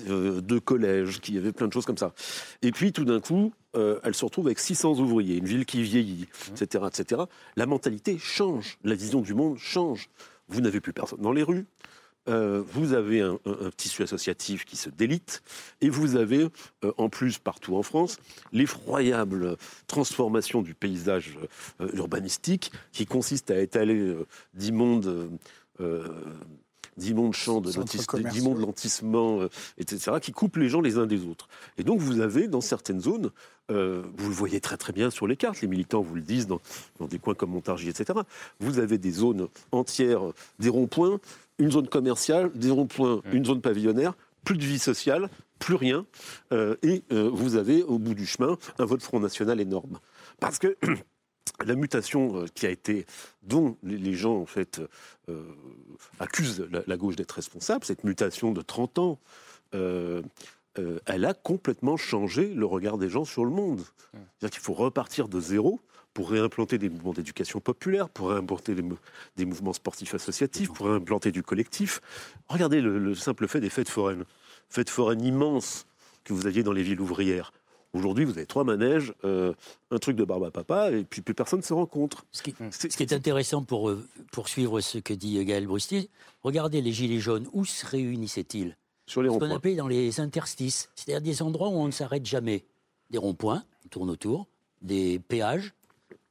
deux collèges, qui avait plein de choses comme ça. Et puis, tout d'un coup, elle se retrouve avec 600 ouvriers, une ville qui vieillit, etc., etc. La mentalité change, la vision du monde change. Vous n'avez plus personne dans les rues. Euh, vous avez un, tissu associatif qui se délite, et vous avez, euh, en plus, partout en France, l'effroyable transformation du paysage euh, urbanistique qui consiste à étaler d'immondes d'immondes champs, d'immondes lotissement, etc., qui coupent les gens les uns des autres. Et donc vous avez, dans certaines zones, vous le voyez très très bien sur les cartes, les militants vous le disent dans, dans des coins comme Montargis, etc., vous avez des zones entières, des ronds-points, une zone commerciale, des ronds-points, mmh. une zone pavillonnaire, plus de vie sociale, plus rien, euh, et euh, vous avez au bout du chemin un vote Front National énorme. Parce que la mutation euh, qui a été, dont les gens en fait accusent la, gauche d'être responsable, cette mutation de 30 ans, elle a complètement changé le regard des gens sur le monde. Mmh. C'est-à-dire qu'il faut repartir de zéro pour réimplanter des mouvements d'éducation populaire, pour réimplanter des, mouvements sportifs associatifs, pour réimplanter du collectif. Regardez le, simple fait des fêtes foraines. Fêtes foraines immenses que vous aviez dans les villes ouvrières. Aujourd'hui, vous avez trois manèges, euh, un truc de barbe à papa, et puis plus personne ne se rencontre. Ce qui, ce qui est intéressant pour euh, poursuivre ce que dit Gaël Brustier, regardez les Gilets jaunes, où se réunissaient-ils? Sur les ronds-points. Ce qu'on appelle dans les interstices, c'est-à-dire des endroits où on ne s'arrête jamais. Des ronds-points, on tourne autour, des péages,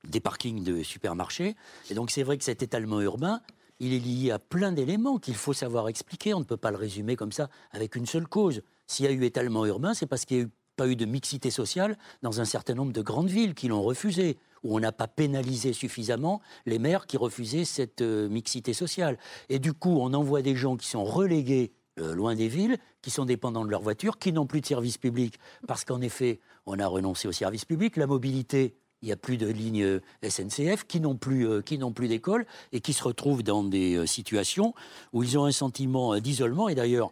des parkings de supermarchés. Et donc c'est vrai que cet étalement urbain, il est lié à plein d'éléments qu'il faut savoir expliquer. On ne peut pas le résumer comme ça avec une seule cause. S'il y a eu étalement urbain, c'est parce qu'il n'y a pas eu de mixité sociale dans un certain nombre de grandes villes qui l'ont refusé, où on n'a pas pénalisé suffisamment les maires qui refusaient cette euh, mixité sociale. Et du coup, on envoie des gens qui sont relégués euh, loin des villes, qui sont dépendants de leur voiture, qui n'ont plus de service public, parce qu'en effet, on a renoncé au service public. La mobilité, il n'y a plus de lignes euh, SNCF, qui n'ont plus, euh, plus d'école, et qui se retrouvent dans des situations où ils ont un sentiment d'isolement. Et d'ailleurs,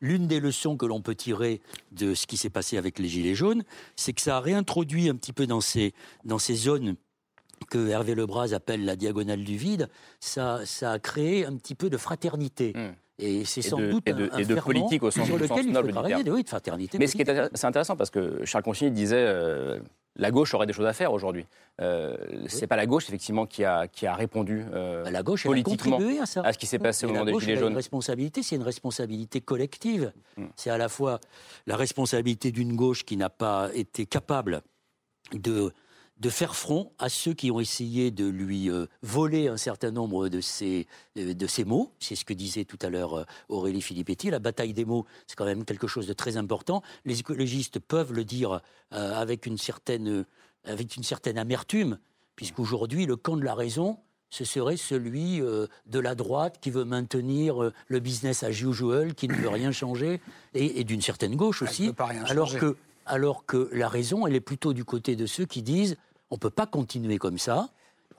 l'une des leçons que l'on peut tirer de ce qui s'est passé avec les Gilets jaunes, c'est que ça a réintroduit un petit peu dans ces, dans ces zones que Hervé Lebras appelle la diagonale du vide, ça, ça a créé un petit peu de fraternité. Hmm. Et c'est sans doute et de, un, et de politique au sens, sur lequel il faut travailler, de, oui, de fraternité. Mais ce qui est, c'est intéressant parce que Charles Consigny disait euh, la gauche aurait des choses à faire aujourd'hui. Euh, C'est pas la gauche effectivement qui a qui a répondu euh, la gauche politiquement à, ça. à ce qui s'est passé au moment des gilets jaunes. Une responsabilité, c'est une responsabilité collective. Hmm. C'est à la fois la responsabilité d'une gauche qui n'a pas été capable de de faire front à ceux qui ont essayé de lui euh, voler un certain nombre de ses, euh, de ses mots. C'est ce que disait tout à l'heure euh, Aurélie Filippetti. La bataille des mots, c'est quand même quelque chose de très important. Les écologistes peuvent le dire avec, une certaine, avec une certaine amertume, puisqu'aujourd'hui, le camp de la raison, ce serait celui de la droite qui veut maintenir le business as usual, qui ne veut rien changer, et, d'une certaine gauche aussi. alors que alors que la raison, elle est plutôt du côté de ceux qui disent on ne peut pas continuer comme ça.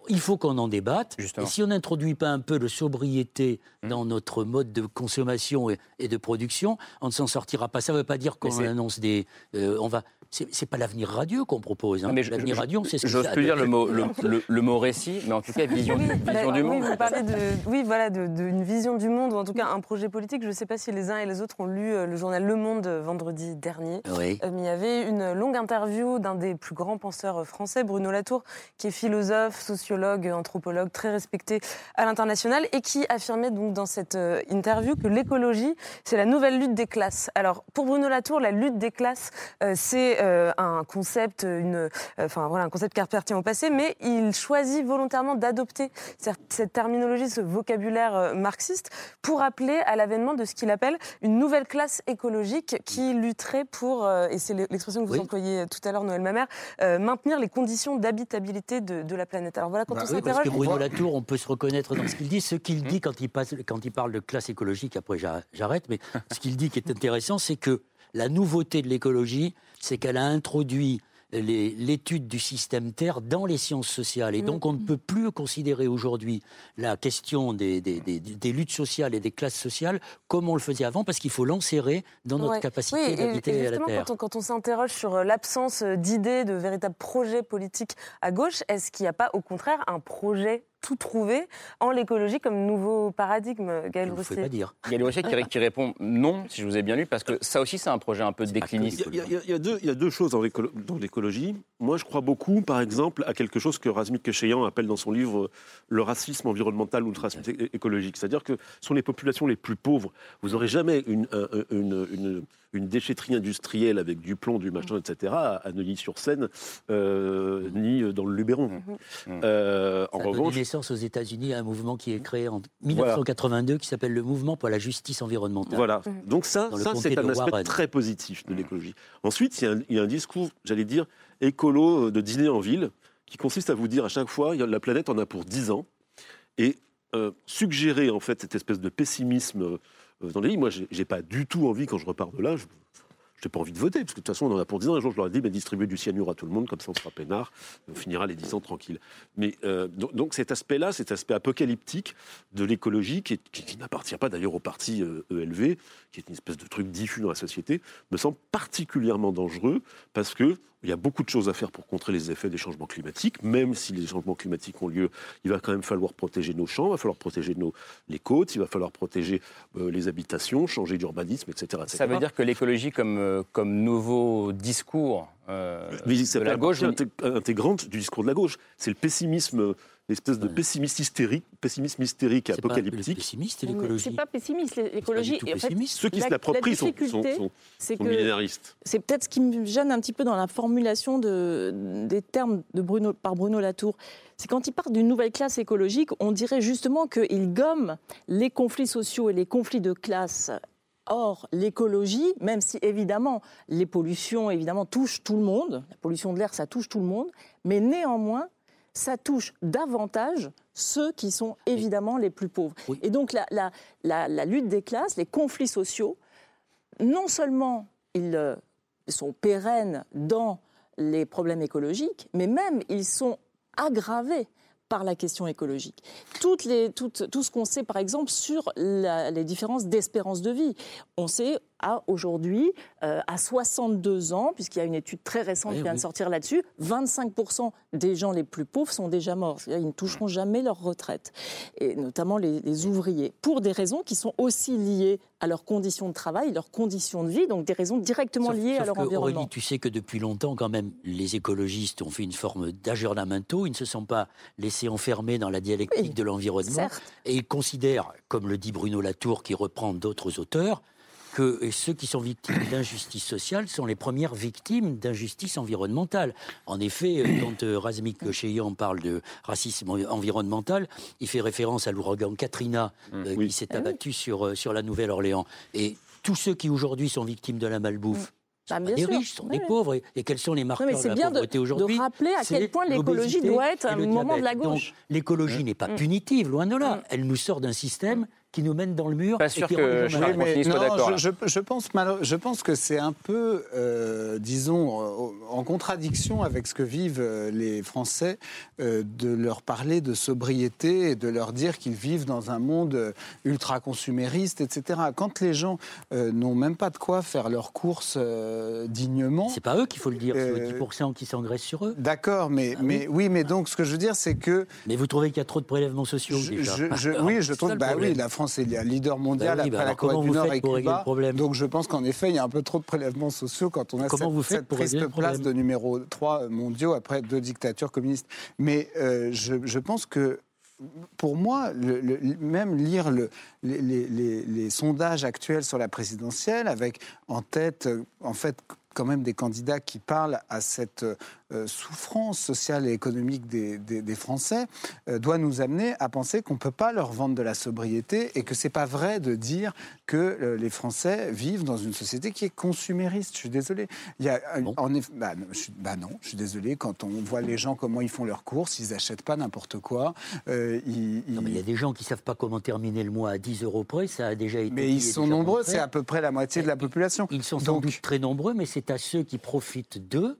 Il faut qu'on en débatte. Et si on n'introduit pas un peu de sobriété mmh. dans notre mode de consommation et, de production, on ne s'en sortira pas. Ça ne veut pas dire qu'on annonce des. Euh, on va, c'est pas l'avenir radieux qu'on propose. Hein. L'avenir radieux, c'est ce J'ose plus dire le mot, le, mot récit, mais en tout cas vision, oui, vision du monde. Oui, vous parlez de, oui, voilà, d'une vision du monde, ou en tout cas un projet politique. Je ne sais pas si les uns et les autres ont lu euh, le journal Le Monde euh, vendredi dernier. Oui. Euh, il y avait une longue interview d'un des plus grands penseurs français, Bruno Latour, qui est philosophe, sociologue, anthropologue, très respecté à l'international, et qui affirmait donc dans cette interview que l'écologie, c'est la nouvelle lutte des classes. Alors, pour Bruno Latour, la lutte des classes, c'est euh, un concept, une, euh, enfin voilà, un concept qui appartient au passé, mais il choisit volontairement d'adopter cette terminologie, ce vocabulaire euh, marxiste, pour appeler à l'avènement de ce qu'il appelle une nouvelle classe écologique qui lutterait pour, et c'est l'expression que vous employez tout à l'heure, Noël Mamère, maintenir les conditions d'habitabilité de, la planète. Alors voilà, quand bah on oui, Parce que Bruno Latour, on peut se reconnaître dans ce qu'il dit. Ce qu'il dit quand il, passe, quand il parle de classe écologique, après j'arrête, mais ce qu'il dit qui est intéressant, c'est que la nouveauté de l'écologie, c'est qu'elle a introduit l'étude du système Terre dans les sciences sociales. Et donc, on ne peut plus considérer aujourd'hui la question des, luttes sociales et des classes sociales comme on le faisait avant, parce qu'il faut l'enserrer dans notre capacité d'habiter la Terre. Quand on, quand on s'interroge sur euh, l'absence d'idées, de véritables projets politiques à gauche, est-ce qu'il n'y a pas, au contraire, un projet tout trouver en l'écologie comme nouveau paradigme, Gaël Roussier pas dire. Gaël Roussier qui, répond non, si je vous ai bien lu, parce que ça aussi c'est un projet un peu décliniste. Il y, a, deux, choses dans l'écologie. Moi je crois beaucoup, par exemple, à quelque chose que Razmik Kecheyan appelle dans son livre le racisme environnemental ou le racisme écologique. C'est-à-dire que ce sont les populations les plus pauvres. Vous n'aurez jamais une, une, une, déchetterie industrielle avec du plomb, du machin, etc. à Neuilly-sur-Seine, euh, ni dans le Luberon. Mmh. Euh, en revanche aux États-Unis un mouvement qui est créé en 1982 qui s'appelle le Mouvement pour la justice environnementale. Voilà. Donc ça, ça c'est un aspect très positif de mmh. l'écologie. Ensuite, il y, a un, discours, j'allais dire, écolo euh, de dîner en ville, qui consiste à vous dire à chaque fois, la planète en a pour 10 ans, et euh, suggérer en fait cette espèce de pessimisme euh, dans les lignes. Moi, j'ai pas du tout envie, quand je repars de là, je, j'ai pas envie de voter, parce que de toute façon, on en a pour 10 ans. Un jour, je leur ai dit, mais distribuer du cyanure à tout le monde, comme ça on sera peinard, on finira les 10 ans tranquilles. Mais euh, donc, cet aspect-là, cet aspect apocalyptique de l'écologie, qui, n'appartient pas d'ailleurs au parti ELV, euh, e qui est une espèce de truc diffus dans la société, me semble particulièrement dangereux, parce que il y a beaucoup de choses à faire pour contrer les effets des changements climatiques. Même si les changements climatiques ont lieu, il va quand même falloir protéger nos champs, il va falloir protéger nos, les côtes, il va falloir protéger euh, les habitations, changer d'urbanisme, etc., Ça veut dire que l'écologie comme, euh, comme nouveau discours euh, Mais de la gauche. intégrante du discours de la gauche. C'est le pessimisme, l'espèce de pessimisme hystérique, pessimisme hystérique apocalyptique. pessimiste l'écologie. C'est pas pessimiste, l'é- l'écologie. en fait. Ceux qui la- se l'approprient sont, la sont, sont- c'est sont millénaristes. c'est peut-être ce qui me gêne un petit peu dans la formulation de, des termes de Bruno, par Bruno Latour. C'est quand il parle d'une nouvelle classe écologique, on dirait justement qu'il gomme les conflits sociaux et les conflits de classe. Or, l'écologie, même si évidemment les pollutions évidemment touchent tout le monde, la pollution de l'air ça touche tout le monde, mais néanmoins ça touche davantage ceux qui sont évidemment les plus pauvres. Et donc la, la- la- la lutte des classes, les conflits sociaux, non seulement ils euh, sont pérennes dans les problèmes écologiques, mais même ils sont aggravés par la question écologique. Toutes les, toutes- tout ce qu'on sait, par exemple, sur la- les différences d'espérance de vie. On sait, à aujourd'hui, euh, à 62 ans, puisqu'il y a une étude très récente Oui, qui vient oui. de sortir là-dessus, 25% des gens les plus pauvres sont déjà morts. Ils ne toucheront jamais leur retraite, et notamment les, les ouvriers, pour des raisons qui sont aussi liées à leurs conditions de travail, leurs conditions de vie, donc des raisons directement Sauf- liées à leur que, environnement. Aurélie, tu sais que depuis longtemps, quand même, les écologistes ont fait une forme d'aggiornamento. Ils ne se sont pas laissés enfermer dans la dialectique de l'environnement. Et ils considèrent, comme le dit Bruno Latour, qui reprend d'autres auteurs, que ceux qui sont victimes d'injustice sociale sont les premières victimes d'injustice environnementale. En effet, euh, quand euh, Razmik Cheyan parle de racisme en- environnemental, il fait référence à l'ouragan Katrina euh, qui s'est abattu sur, sur la Nouvelle-Orléans. Et tous ceux qui aujourd'hui sont victimes de la malbouffe, Bah, sont bien pas des sûr. riches, sont des pauvres. Et, et quels sont les marqueurs mais de la bien de- pauvreté de aujourd'hui rappeler à quel point l'écologie doit être un le moment de la gauche. Donc, l'écologie n'est pas punitive, loin de là. Elle nous sort d'un système qui nous mène dans le mur. Pas et sûr qui que mais soit non, je, je- je pense, malo- je pense que c'est un peu, euh, disons, euh, en contradiction avec ce que vivent euh, les Français, euh, de leur parler de sobriété et de leur dire qu'ils vivent dans un monde euh, ultra-consumériste, etc. Quand les gens euh, n'ont même pas de quoi faire leurs courses euh, dignement... C'est pas eux qu'il faut le dire, c'est Euh, les 10% qui s'engraissent sur eux. D'accord, mais, mais oui, mais donc ce que je veux dire, c'est que Mais vous trouvez qu'il y a trop de prélèvements sociaux je- déjà je- je- oui, je trouve, bah oui, la France est le leader mondial Bah oui, bah après la Corée du Nord et Cuba. Donc je pense qu'en effet, il y a un peu trop de prélèvements sociaux quand on a Comment cette, vous cette triste place de numéro 3 mondiaux après deux dictatures communistes. Mais euh, je, je pense que pour moi, le- le- même lire le- les, les- les- les sondages actuels sur la présidentielle, avec en tête, en fait, quand même des candidats qui parlent à cette euh, souffrance sociale et économique des, des- des Français, euh, doit nous amener à penser qu'on ne peut pas leur vendre de la sobriété et que c'est pas vrai de dire que euh, les Français vivent dans une société qui est consumériste. Je suis désolé. Il y a, en bah, non, je suis, bah non, je suis désolé. Quand on voit les gens comment ils font leurs courses, ils achètent pas n'importe quoi. Ils- Non, mais il y a des gens qui savent pas comment terminer le mois à 10 euros près, ça a déjà été. Mais ils sont nombreux, c'est à peu près la moitié de la population. Ils sont sans doute très nombreux, mais c'est à ceux qui profitent d'eux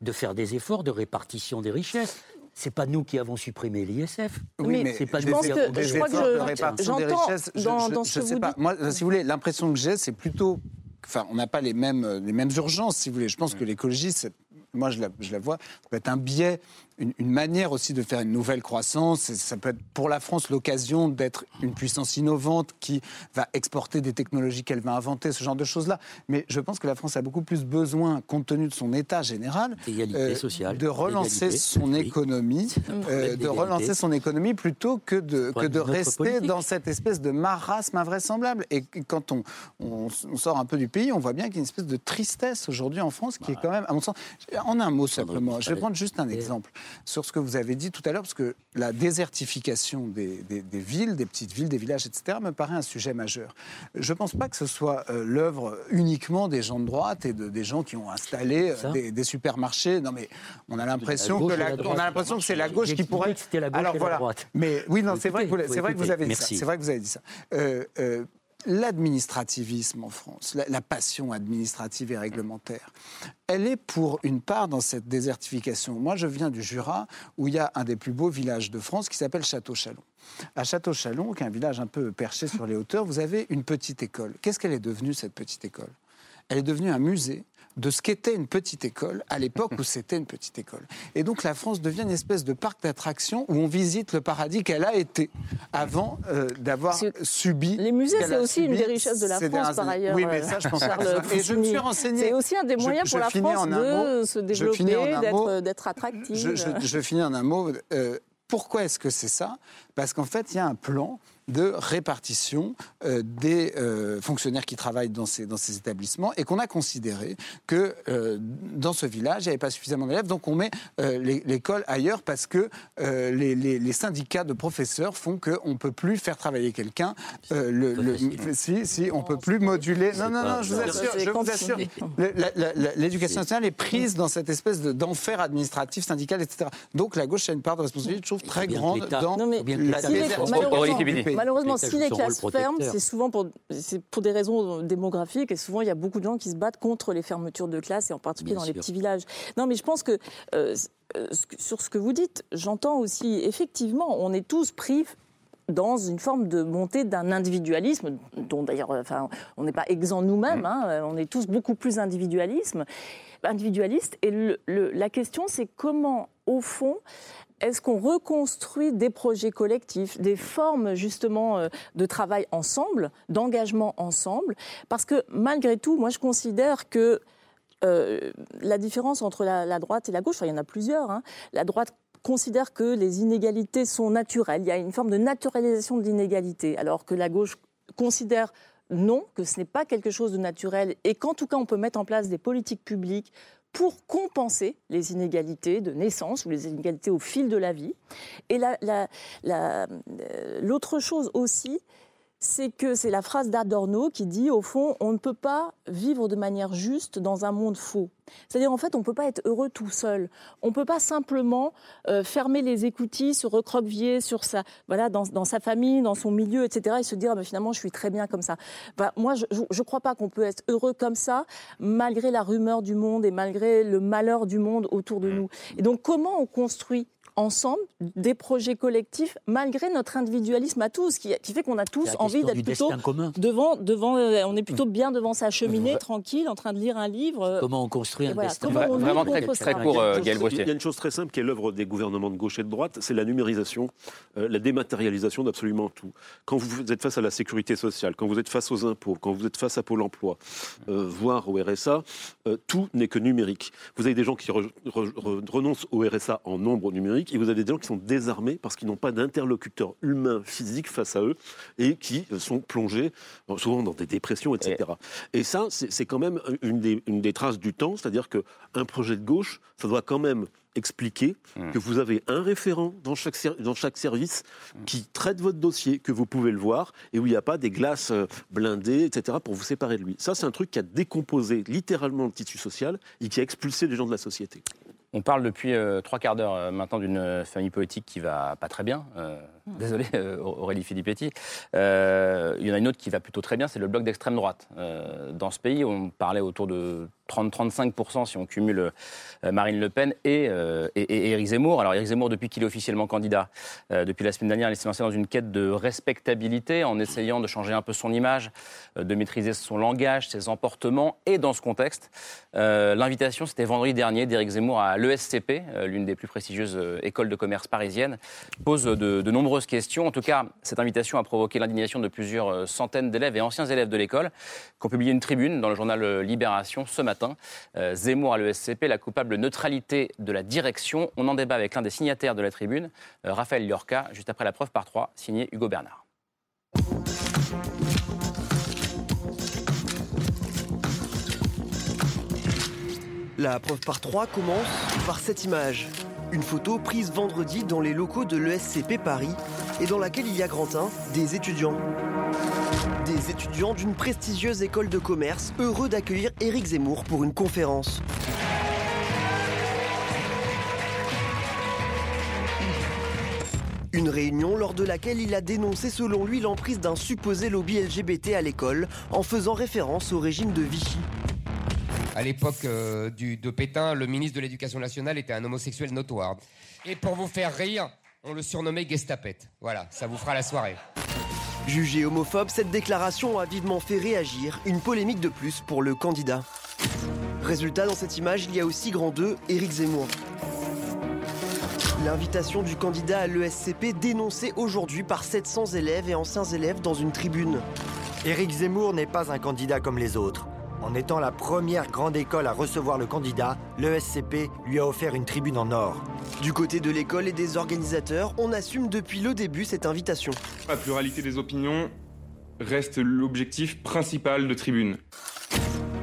de faire des efforts de répartition des richesses. C'est pas nous qui avons supprimé l'ISF. Oui, mais c'est pas je nous pense qui que avons de répartition des j'entends je, dans- je- dans ce je que sais vous pas. dites. Moi, si vous voulez, l'impression que j'ai, c'est plutôt, enfin, on n'a pas les mêmes les mêmes urgences, si vous voulez. Je pense que l'écologie, c'est moi, je la, je la vois, ça peut être un biais, une, une manière aussi de faire une nouvelle croissance. Et Ça peut être pour la France l'occasion d'être une puissance innovante qui va exporter des technologies qu'elle va inventer, ce genre de choses-là. Mais je pense que la France a beaucoup plus besoin, compte tenu de son état général, euh, sociale, de relancer son oui. économie, euh, de relancer son économie plutôt que de, que rester politique. dans cette espèce de marasme invraisemblable. Et quand on, on, on sort un peu du pays, on voit bien qu'il y a une espèce de tristesse aujourd'hui en France qui est quand même, à mon sens, en un mot simplement, je vais prendre juste un exemple sur ce que vous avez dit tout à l'heure, parce que la désertification des, des- des villes, des petites villes, des villages, etc., me paraît un sujet majeur. Je ne pense pas que ce soit euh, l'œuvre uniquement des gens de droite et de, des gens qui ont installé euh, des, des supermarchés. Non, mais on a l'impression que et la, la on droite. a l'impression que c'est la gauche qui pourrait. que la gauche Alors et la voilà. droite. Mais oui, non, c'est vrai, que vous, vrai que vous avez dit ça. C'est vrai que vous avez dit ça. L'administrativisme en France, la, la passion administrative et réglementaire, elle est pour une part dans cette désertification. Moi, je viens du Jura, où il y a un des plus beaux villages de France qui s'appelle Château-Chalon. À Château-Chalon, qui est un village un peu perché sur les hauteurs, vous avez une petite école. Qu'est-ce qu'elle est devenue, cette petite école? Elle est devenue un musée de ce qu'était une petite école à l'époque où c'était une petite école. Et donc la France devient une espèce de parc d'attractions où on visite le paradis qu'elle a été avant euh, d'avoir subi. Les musées, c'est aussi une des richesses de la France, par ailleurs. Oui, mais ça, je pense. Et je me suis renseigné. C'est aussi un des moyens pour la France de se développer, d'être attractive. Je, finis en un mot. Euh, pourquoi est-ce que c'est ça? Parce qu'en fait, il y a un plan de répartition euh, des euh, fonctionnaires qui travaillent dans ces, dans ces établissements et qu'on a considéré que euh, dans ce village, il n'y avait pas suffisamment d'élèves, donc on met l'école ailleurs parce que les, les, syndicats de professeurs font qu'on ne peut plus faire travailler quelqu'un. le, si, si, on ne peut plus moduler. Non, non, non, je vous assure, je vous assure l'éducation nationale est prise dans cette espèce d'enfer administratif, syndical, etc. Donc la gauche a une part de responsabilité, je trouve, très grande dans la Malheureusement, si les classes ferment, c'est souvent pour, pour des raisons démographiques et souvent il y a beaucoup de gens qui se battent contre les fermetures de classes et en particulier dans les petits villages. Non, mais je pense que euh, euh, sur ce que vous dites, j'entends aussi effectivement, on est tous pris dans une forme de montée d'un individualisme, dont d'ailleurs, enfin, on n'est pas exempt nous-mêmes, mm. hein, on est tous beaucoup plus individualisme, individualistes. Et la question, c'est comment, au fond, est-ce qu'on reconstruit des projets collectifs, des formes justement euh, de travail ensemble, d'engagement ensemble? Parce que malgré tout, moi je considère que euh, la différence entre la, droite et la gauche, il y en a plusieurs, hein, la droite considère que les inégalités sont naturelles, il y a une forme de naturalisation de l'inégalité, alors que la gauche considère non, que ce n'est pas quelque chose de naturel et qu'en tout cas on peut mettre en place des politiques publiques pour compenser les inégalités de naissance ou les inégalités au fil de la vie. Et euh, l'autre chose aussi, c'est que c'est la phrase d'Adorno qui dit, au fond, on ne peut pas vivre de manière juste dans un monde faux. C'est-à-dire, en fait, on ne peut pas être heureux tout seul. On ne peut pas simplement euh, fermer les écoutilles, se recroqueviller sur sa, voilà, dans, sa famille, dans son milieu, etc., et se dire, ah, finalement, je suis très bien comme ça. moi, je ne crois pas qu'on peut être heureux comme ça, malgré la rumeur du monde et malgré le malheur du monde autour de nous. Et donc, comment on construit ensemble des projets collectifs malgré notre individualisme à tous, qui, fait qu'on a tous envie d'être plutôt devant, devant, euh, on est plutôt bien devant sa cheminée, tranquille, en train de lire un livre. Euh, comment on construit un destin Vraiment très, très court, euh, Gaël Il y a une chose très simple qui est l'œuvre des gouvernements de gauche et de droite, c'est la numérisation, la dématérialisation d'absolument tout. Quand vous êtes face à la sécurité sociale, quand vous êtes face aux impôts, quand vous êtes face à Pôle emploi, voire au RSA, tout n'est que numérique. Vous avez des gens qui renoncent au RSA en nombre numérique et vous avez des gens qui sont désarmés parce qu'ils n'ont pas d'interlocuteur humain physique face à eux et qui sont plongés souvent dans des dépressions, etc. Et, ça, c'est quand même une des, traces du temps, c'est-à-dire qu'un projet de gauche, ça doit quand même expliquer mmh. que vous avez un référent dans chaque, dans chaque service mmh. qui traite votre dossier, que vous pouvez le voir, et où il n'y a pas des glaces euh, blindées, etc., pour vous séparer de lui. Ça, c'est un truc qui a décomposé littéralement le tissu social et qui a expulsé les gens de la société. On parle depuis euh, trois quarts d'heure euh, maintenant d'une euh, famille politique qui va pas très bien. désolé, Aurélie Filippetti. il y en a une autre qui va plutôt très bien, c'est le bloc d'extrême droite. dans ce pays, on parlait autour de 30-35% si on cumule euh, Marine Le Pen euh, et, et, Éric Zemmour. Alors Éric Zemmour, depuis qu'il est officiellement candidat, euh, depuis la semaine dernière, il s'est lancé dans une quête de respectabilité en essayant de changer un peu son image, de maîtriser son langage, ses emportements. Et dans ce contexte, l'invitation, c'était vendredi dernier d'Éric Zemmour à l'ESCP, l'une des plus prestigieuses écoles de commerce parisiennes, pose de, de, questions. En tout cas, cette invitation a provoqué l'indignation de plusieurs centaines d'élèves et anciens élèves de l'école qui ont publié une tribune dans le journal Libération ce matin euh, Zemmour à l'ESCP, la coupable neutralité de la direction. On en débat avec l'un des signataires de la tribune, euh, Raphaël Liorca, juste après la preuve par trois, signé Hugo Bernard. La preuve par trois commence par cette image. Une photo prise vendredi dans les locaux de l'ESCP Paris et dans laquelle il y a Grantin, des étudiants. Des étudiants d'une prestigieuse école de commerce heureux d'accueillir Éric Zemmour pour une conférence. Une réunion lors de laquelle il a dénoncé selon lui l'emprise d'un supposé lobby LGBT à l'école en faisant référence au régime de Vichy. À l'époque euh, de Pétain, le ministre de l'Éducation nationale était un homosexuel notoire. Et pour vous faire rire, on le surnommait Gestapette. Voilà, ça vous fera la soirée. Jugé homophobe, cette déclaration a vivement fait réagir. Une polémique de plus pour le candidat. Résultat, dans cette image, il y a aussi grand 2, Éric Zemmour. L'invitation du candidat à l'ESCP dénoncée aujourd'hui par 700 élèves et anciens élèves dans une tribune. Éric Zemmour n'est pas un candidat comme les autres. En étant la première grande école à recevoir le candidat, l'ESCP lui a offert une tribune en or. Du côté de l'école et des organisateurs, on assume depuis le début cette invitation. La pluralité des opinions reste l'objectif principal de Tribune.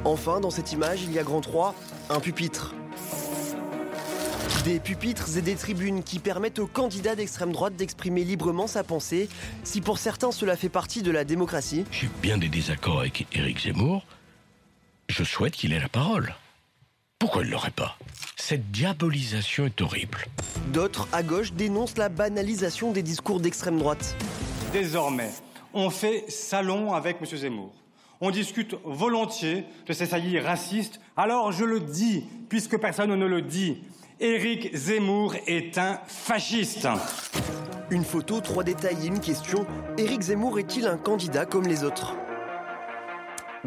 Enfin, dans cette image, il y a grand 3, un pupitre. Des pupitres et des tribunes qui permettent aux candidats d'extrême droite d'exprimer librement sa pensée. Si pour certains cela fait partie de la démocratie. J'ai bien des désaccords avec Éric Zemmour. Je souhaite qu'il ait la parole. Pourquoi il ne l'aurait pas? Cette diabolisation est horrible. D'autres, à gauche, dénoncent la banalisation des discours d'extrême droite. Désormais, on fait salon avec M. Zemmour. On discute volontiers de ces saillies racistes. Alors je le dis, puisque personne ne le dit, Éric Zemmour est un fasciste. Une photo, trois détails et une question. Éric Zemmour est-il un candidat comme les autres?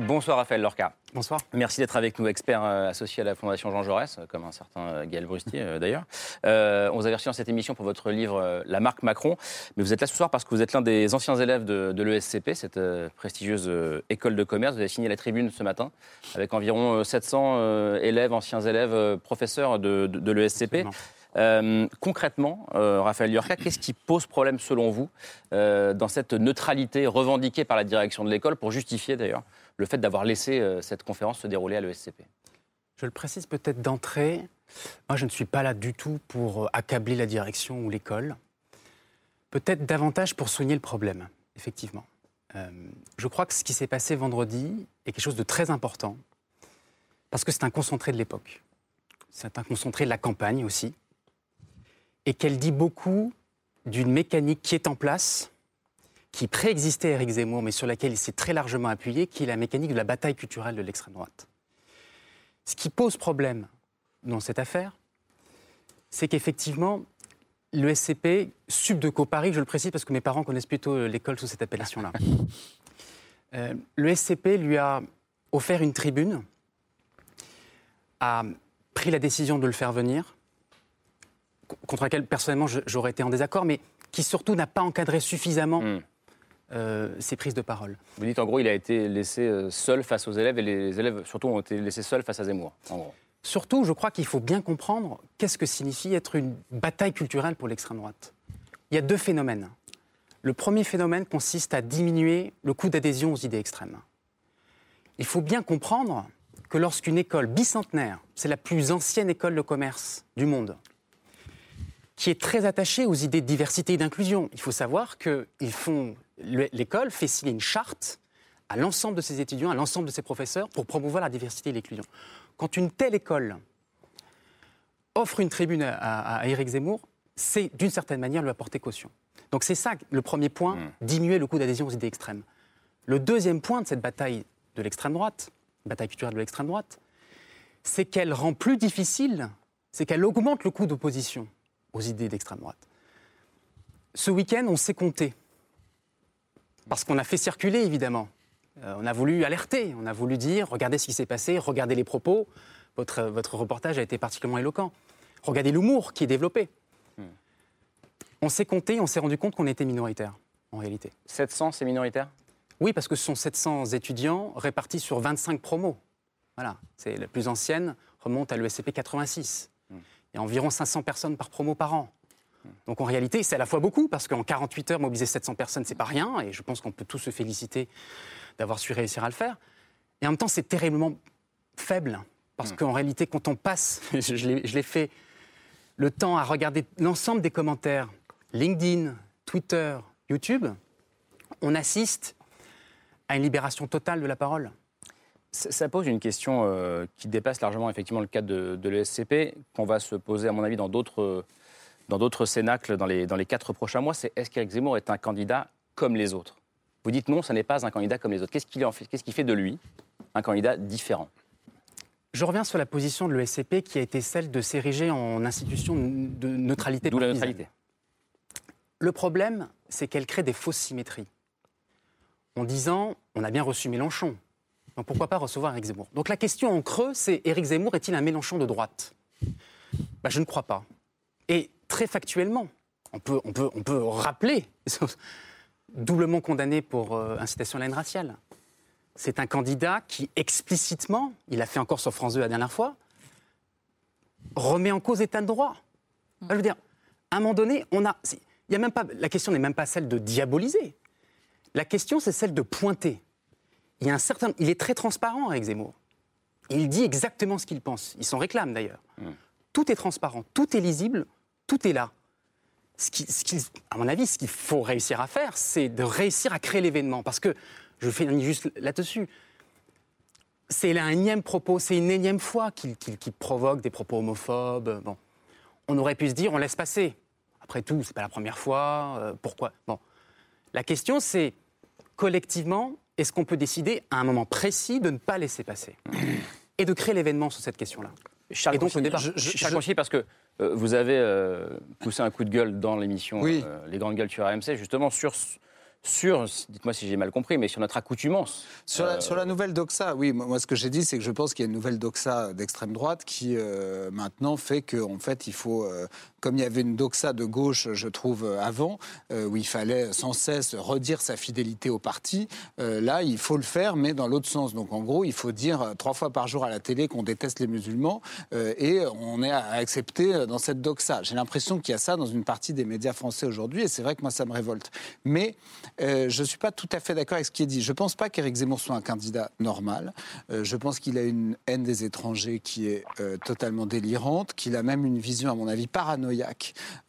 Bonsoir Raphaël Lorca. Bonsoir. Merci d'être avec nous, expert euh, associé à la Fondation Jean Jaurès, euh, comme un certain euh, Gaël Brustier d'ailleurs. on vous a reçu dans cette émission pour votre livre La marque Macron, mais vous êtes là ce soir parce que vous êtes l'un des anciens élèves de, l'ESCP, cette prestigieuse école de commerce. Vous avez signé la tribune ce matin avec environ 700 élèves, anciens élèves, professeurs de, de l'ESCP. concrètement, Raphaël Lorca, qu'est-ce qui pose problème selon vous dans cette neutralité revendiquée par la direction de l'école pour justifier d'ailleurs le fait d'avoir laissé euh, cette conférence se dérouler à l'ESCP Je le précise peut-être d'entrée. Moi, je ne suis pas là du tout pour euh, accabler la direction ou l'école. Peut-être davantage pour soigner le problème, effectivement. Euh, je crois que ce qui s'est passé vendredi est quelque chose de très important, parce que c'est un concentré de l'époque. C'est un concentré de la campagne aussi, et qu'elle dit beaucoup d'une mécanique qui est en place, qui préexistait à Éric Zemmour, mais sur laquelle il s'est très largement appuyé, qui est la mécanique de la bataille culturelle de l'extrême droite. Ce qui pose problème dans cette affaire, c'est qu'effectivement, le SCP, Subdeco Paris, je le précise parce que mes parents connaissent plutôt l'école sous cette appellation-là, euh, le SCP lui a offert une tribune, a pris la décision de le faire venir, contre laquelle personnellement j'aurais été en désaccord, mais qui surtout n'a pas encadré suffisamment hmm. Euh, ses prises de parole. Vous dites en gros, il a été laissé euh, seul face aux élèves et les élèves surtout ont été laissés seuls face à Zemmour. Surtout, je crois qu'il faut bien comprendre qu'est-ce que signifie être une bataille culturelle pour l'extrême droite. Il y a deux phénomènes. Le premier phénomène consiste à diminuer le coût d'adhésion aux idées extrêmes. Il faut bien comprendre que lorsqu'une école bicentenaire, c'est la plus ancienne école de commerce du monde, qui est très attachée aux idées de diversité et d'inclusion, il faut savoir qu'ils font l'école fait signer une charte à l'ensemble de ses étudiants, à l'ensemble de ses professeurs, pour promouvoir la diversité et l'inclusion. Quand une telle école offre une tribune à, Éric Zemmour, c'est d'une certaine manière lui apporter caution. Donc c'est ça le premier point, hmm. diminuer le coût d'adhésion aux idées extrêmes. Le deuxième point de cette bataille de l'extrême droite, bataille culturelle de l'extrême droite, c'est qu'elle rend plus difficile, c'est qu'elle augmente le coût d'opposition aux idées d'extrême droite. Ce week-end, on s'est compté parce qu'on a fait circuler, évidemment. Euh, on a voulu alerter, on a voulu dire, regardez ce qui s'est passé, regardez les propos. Votre, votre reportage a été particulièrement éloquent. Regardez l'humour qui est développé. Hmm. On s'est compté, on s'est rendu compte qu'on était minoritaire, en réalité. 700, c'est minoritaire? Oui, parce que ce sont 700 étudiants répartis sur 25 promos. Voilà, c'est la plus ancienne, remonte à l'ESCP 86. Hmm. Il y a environ 500 personnes par promo par an. Donc en réalité, c'est à la fois beaucoup, parce qu'en 48 heures, mobiliser 700 personnes, c'est pas rien, et je pense qu'on peut tous se féliciter d'avoir su réussir à le faire. Et en même temps, c'est terriblement faible, parce mm. qu'en réalité, quand on passe, je l'ai fait, le temps à regarder l'ensemble des commentaires, LinkedIn, Twitter, YouTube, on assiste à une libération totale de la parole. Ça pose une question euh, qui dépasse largement effectivement le cadre de, de l'ESCP, qu'on va se poser à mon avis dans d'autres dans d'autres cénacles dans les, dans les quatre prochains mois, c'est est-ce qu'Éric Zemmour est un candidat comme les autres? Vous dites non, ce n'est pas un candidat comme les autres. Qu'est-ce qui fait, de lui un candidat différent? Je reviens sur la position de l'ESCP qui a été celle de s'ériger en institution de neutralité. D'où la neutralité. Le problème, c'est qu'elle crée des fausses symétries. En disant, on a bien reçu Mélenchon, Donc pourquoi pas recevoir Éric Zemmour? Donc la question en creux, c'est Éric Zemmour est-il un Mélenchon de droite? Bah, Je ne crois pas. Et très factuellement, on peut, on peut, on peut rappeler, doublement condamné pour euh, incitation à la haine raciale. C'est un candidat qui explicitement, il a fait encore sur France 2 la dernière fois, remet en cause l'état de droit. Je veux dire, à un moment donné, on a, il y a même pas, la question n'est même pas celle de diaboliser. La question, c'est celle de pointer. Il, y a un certain, il est très transparent avec Zemmour. Il dit exactement ce qu'il pense. Il s'en réclame d'ailleurs. Mmh. Tout est transparent, tout est lisible, tout est là. Ce qui, à mon avis, ce qu'il faut réussir à faire, c'est de réussir à créer l'événement. Parce que, je fais juste là-dessus, c'est un énième propos, c'est une énième fois qu'il provoque des propos homophobes. Bon. On aurait pu se dire, on laisse passer. Après tout, c'est pas la première fois. Euh, pourquoi? Bon. La question, c'est collectivement, est-ce qu'on peut décider à un moment précis de ne pas laisser passer? Et de créer l'événement sur cette question-là Charles et donc le débat. parce que vous avez euh, poussé un coup de gueule dans l'émission Les Grandes Gueules sur AMC, justement sur sur, dites-moi si j'ai mal compris, mais sur notre accoutumance. Sur la, sur la nouvelle doxa, oui. Moi, ce que j'ai dit, c'est que je pense qu'il y a une nouvelle doxa d'extrême droite qui, maintenant, fait qu'en fait, il faut comme il y avait une doxa de gauche, je trouve, euh, avant, euh, où il fallait sans cesse redire sa fidélité au parti, euh, là, il faut le faire, mais dans l'autre sens. Donc, en gros, il faut dire trois fois par jour à la télé qu'on déteste les musulmans, et on est à accepter dans cette doxa. J'ai l'impression qu'il y a ça dans une partie des médias français aujourd'hui, et c'est vrai que moi, ça me révolte. Mais je ne suis pas tout à fait d'accord avec ce qui est dit. Je ne pense pas qu'Éric Zemmour soit un candidat normal. je pense qu'il a une haine des étrangers qui est totalement délirante, qu'il a même une vision, à mon avis, paranoïaque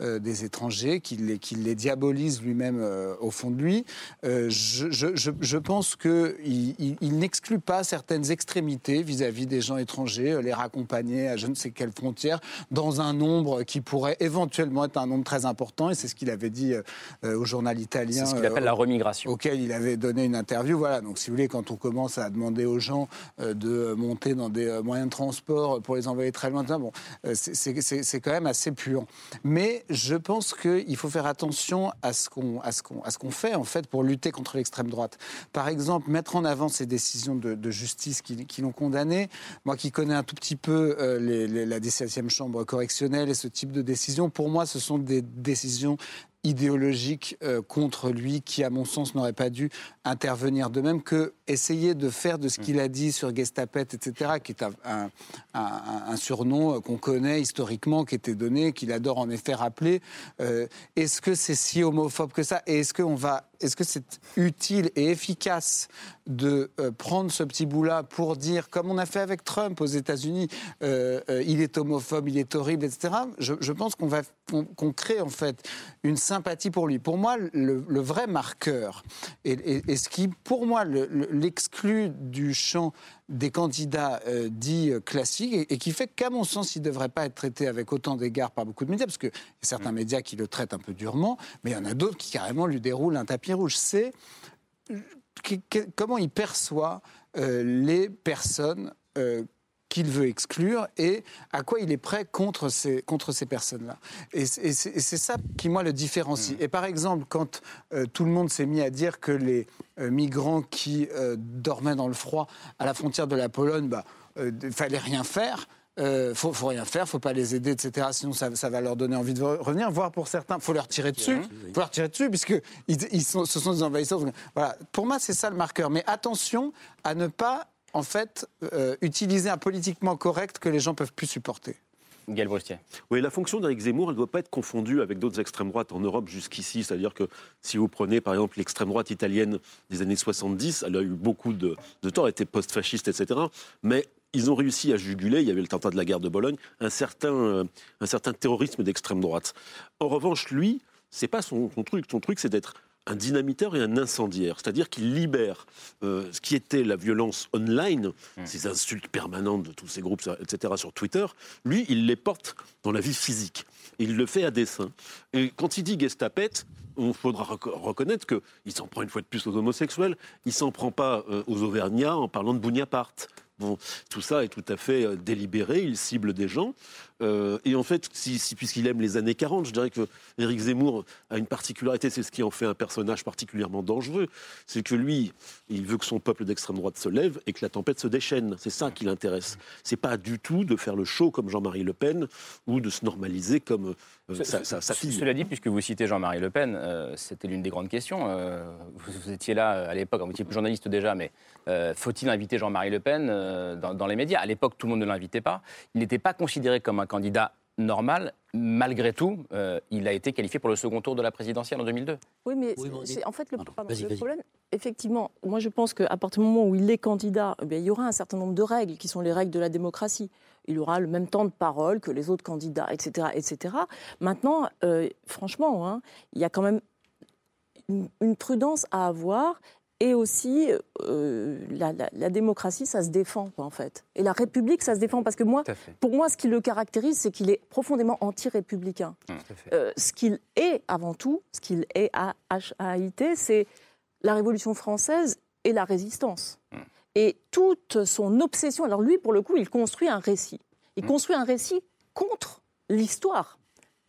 euh, des étrangers, qu'il les, les, diabolise lui-même euh, au fond de lui. Euh, je, je, je, pense qu'il il, n'exclut pas certaines extrémités vis-à-vis des gens étrangers, les raccompagner à je ne sais quelle frontière, dans un nombre qui pourrait éventuellement être un nombre très important, et c'est ce qu'il avait dit au journal italien. C'est ce qu'il appelle la remigration. Auquel il avait donné une interview. Voilà, donc si vous voulez, quand on commence à demander aux gens de monter dans des moyens de transport pour les envoyer très loin, bon, c'est quand même assez puant. Mais je pense qu'il faut faire attention à ce qu'on fait en fait pour lutter contre l'extrême droite. Par exemple, mettre en avant ces décisions de, justice qui, l'ont condamné. Moi, qui connais un tout petit peu euh, la 17e chambre correctionnelle et ce type de décisions, pour moi, ce sont des décisions idéologique euh, contre lui qui, à mon sens, n'aurait pas dû intervenir. De même que essayer de faire de ce mm. qu'il a dit sur Gestapet, etc., qui est un, un, surnom euh, qu'on connaît historiquement, qui était donné, qu'il adore en effet rappeler. Euh, est-ce que c'est si homophobe que ça? Et est-ce qu'on va est-ce que c'est utile et efficace de euh, prendre ce petit bout-là pour dire, comme on a fait avec Trump aux États-Unis, euh, euh, il est homophobe, il est horrible, etc. Je, pense qu'on va qu'on crée en fait une sympathie pour lui. Pour moi, le, vrai marqueur et, ce qui, pour moi, l'exclut du champ des candidats dits classiques et, qui fait qu'à mon sens, il ne devrait pas être traité avec autant d'égard par beaucoup de médias, parce qu'il y a certains mm. médias qui le traitent un peu durement, mais il y en a d'autres qui carrément lui déroulent un tapis rouge. C'est comment il perçoit euh, les personnes euh, qu'il veut exclure et à quoi il est prêt contre ces, contre ces personnes-là. Et, c'est ça qui, moi, le différencie. Mmh. Et par exemple, quand euh, tout le monde s'est mis à dire que les migrants qui dormaient dans le froid à la frontière de la Pologne, bah, fallait rien faire, euh, faut, faut rien faire, faut pas les aider, etc. Sinon, ça, va leur donner envie de revenir. Voire pour certains, faut leur tirer dessus. Faut leur tirer dessus, puisque ils, sont, ce sont des envahisseurs. Voilà. Pour moi, c'est ça le marqueur. Mais attention à ne pas, en fait, euh, utiliser un politiquement correct que les gens peuvent plus supporter. Oui, la fonction d'Éric Zemmour, elle ne doit pas être confondue avec d'autres extrêmes droites en Europe jusqu'ici. C'est-à-dire que si vous prenez par exemple l'extrême droite italienne des années 70, elle a eu beaucoup de, de temps, elle était post-fasciste, etc. Mais ils ont réussi à juguler, il y avait le tentat de la guerre de Bologne, un certain, euh, un certain terrorisme d'extrême droite. En revanche, lui, c'est pas son, son, truc. Son truc, c'est d'être un dynamiteur et un incendiaire. C'est-à-dire qu'il libère euh, ce qui était la violence online, mmh. ces insultes permanentes de tous ces groupes, etc., sur Twitter. Lui, il les porte dans la vie physique. Il le fait à dessein. Et quand il dit Gestapet, il faudra reconnaître qu'il s'en prend une fois de plus aux homosexuels. Il s'en prend pas euh, aux Auvergnats en parlant de Bougnapartes Tout ça est tout à fait euh, délibéré, il cible des gens. Euh, et en fait, puisqu'il aime les années 40, je dirais que Éric Zemmour a une particularité, c'est ce qui en fait un personnage particulièrement dangereux, c'est que lui, il veut que son peuple d'extrême droite se lève et que la tempête se déchaîne. C'est ça qui l'intéresse. C'est pas du tout de faire le show comme Jean-Marie Le Pen ou de se normaliser comme sa, sa- sa ce- fille. Cela dit, puisque vous citez Jean-Marie Le Pen, euh, c'était l'une des grandes questions. euh, vous, vous étiez là euh, à l'époque, vous étiez plus journaliste déjà, mais euh, faut-il inviter Jean-Marie Le Pen euh, dans, dans les médias? À l'époque, tout le monde ne l'invitait pas. Il n'était pas considéré comme un candidat normal. Malgré tout, euh, il a été qualifié pour le second tour de la présidentielle en 2002. Oui, mais Oui, c'est- en fait le, pardon, vas-y, le problème. Effectivement, moi je pense qu'à partir du moment où il est candidat, eh bien, il y aura un certain nombre de règles qui sont les règles de la démocratie. Il aura le même temps de parole que les autres candidats, etc., etc. Maintenant, euh, franchement, hein, il y a quand même une, une prudence à avoir. Et aussi, euh, la, la- la démocratie, ça se défend, en fait. Et la République, ça se défend. Parce que moi, pour moi, ce qui le caractérise, c'est qu'il est profondément anti-républicain. Euh, ce qu'il est avant tout, ce qu'il est à HAIT, c'est la Révolution française et la résistance. Et toute son obsession, alors lui, pour le coup, il construit un récit. Il construit un récit contre l'histoire,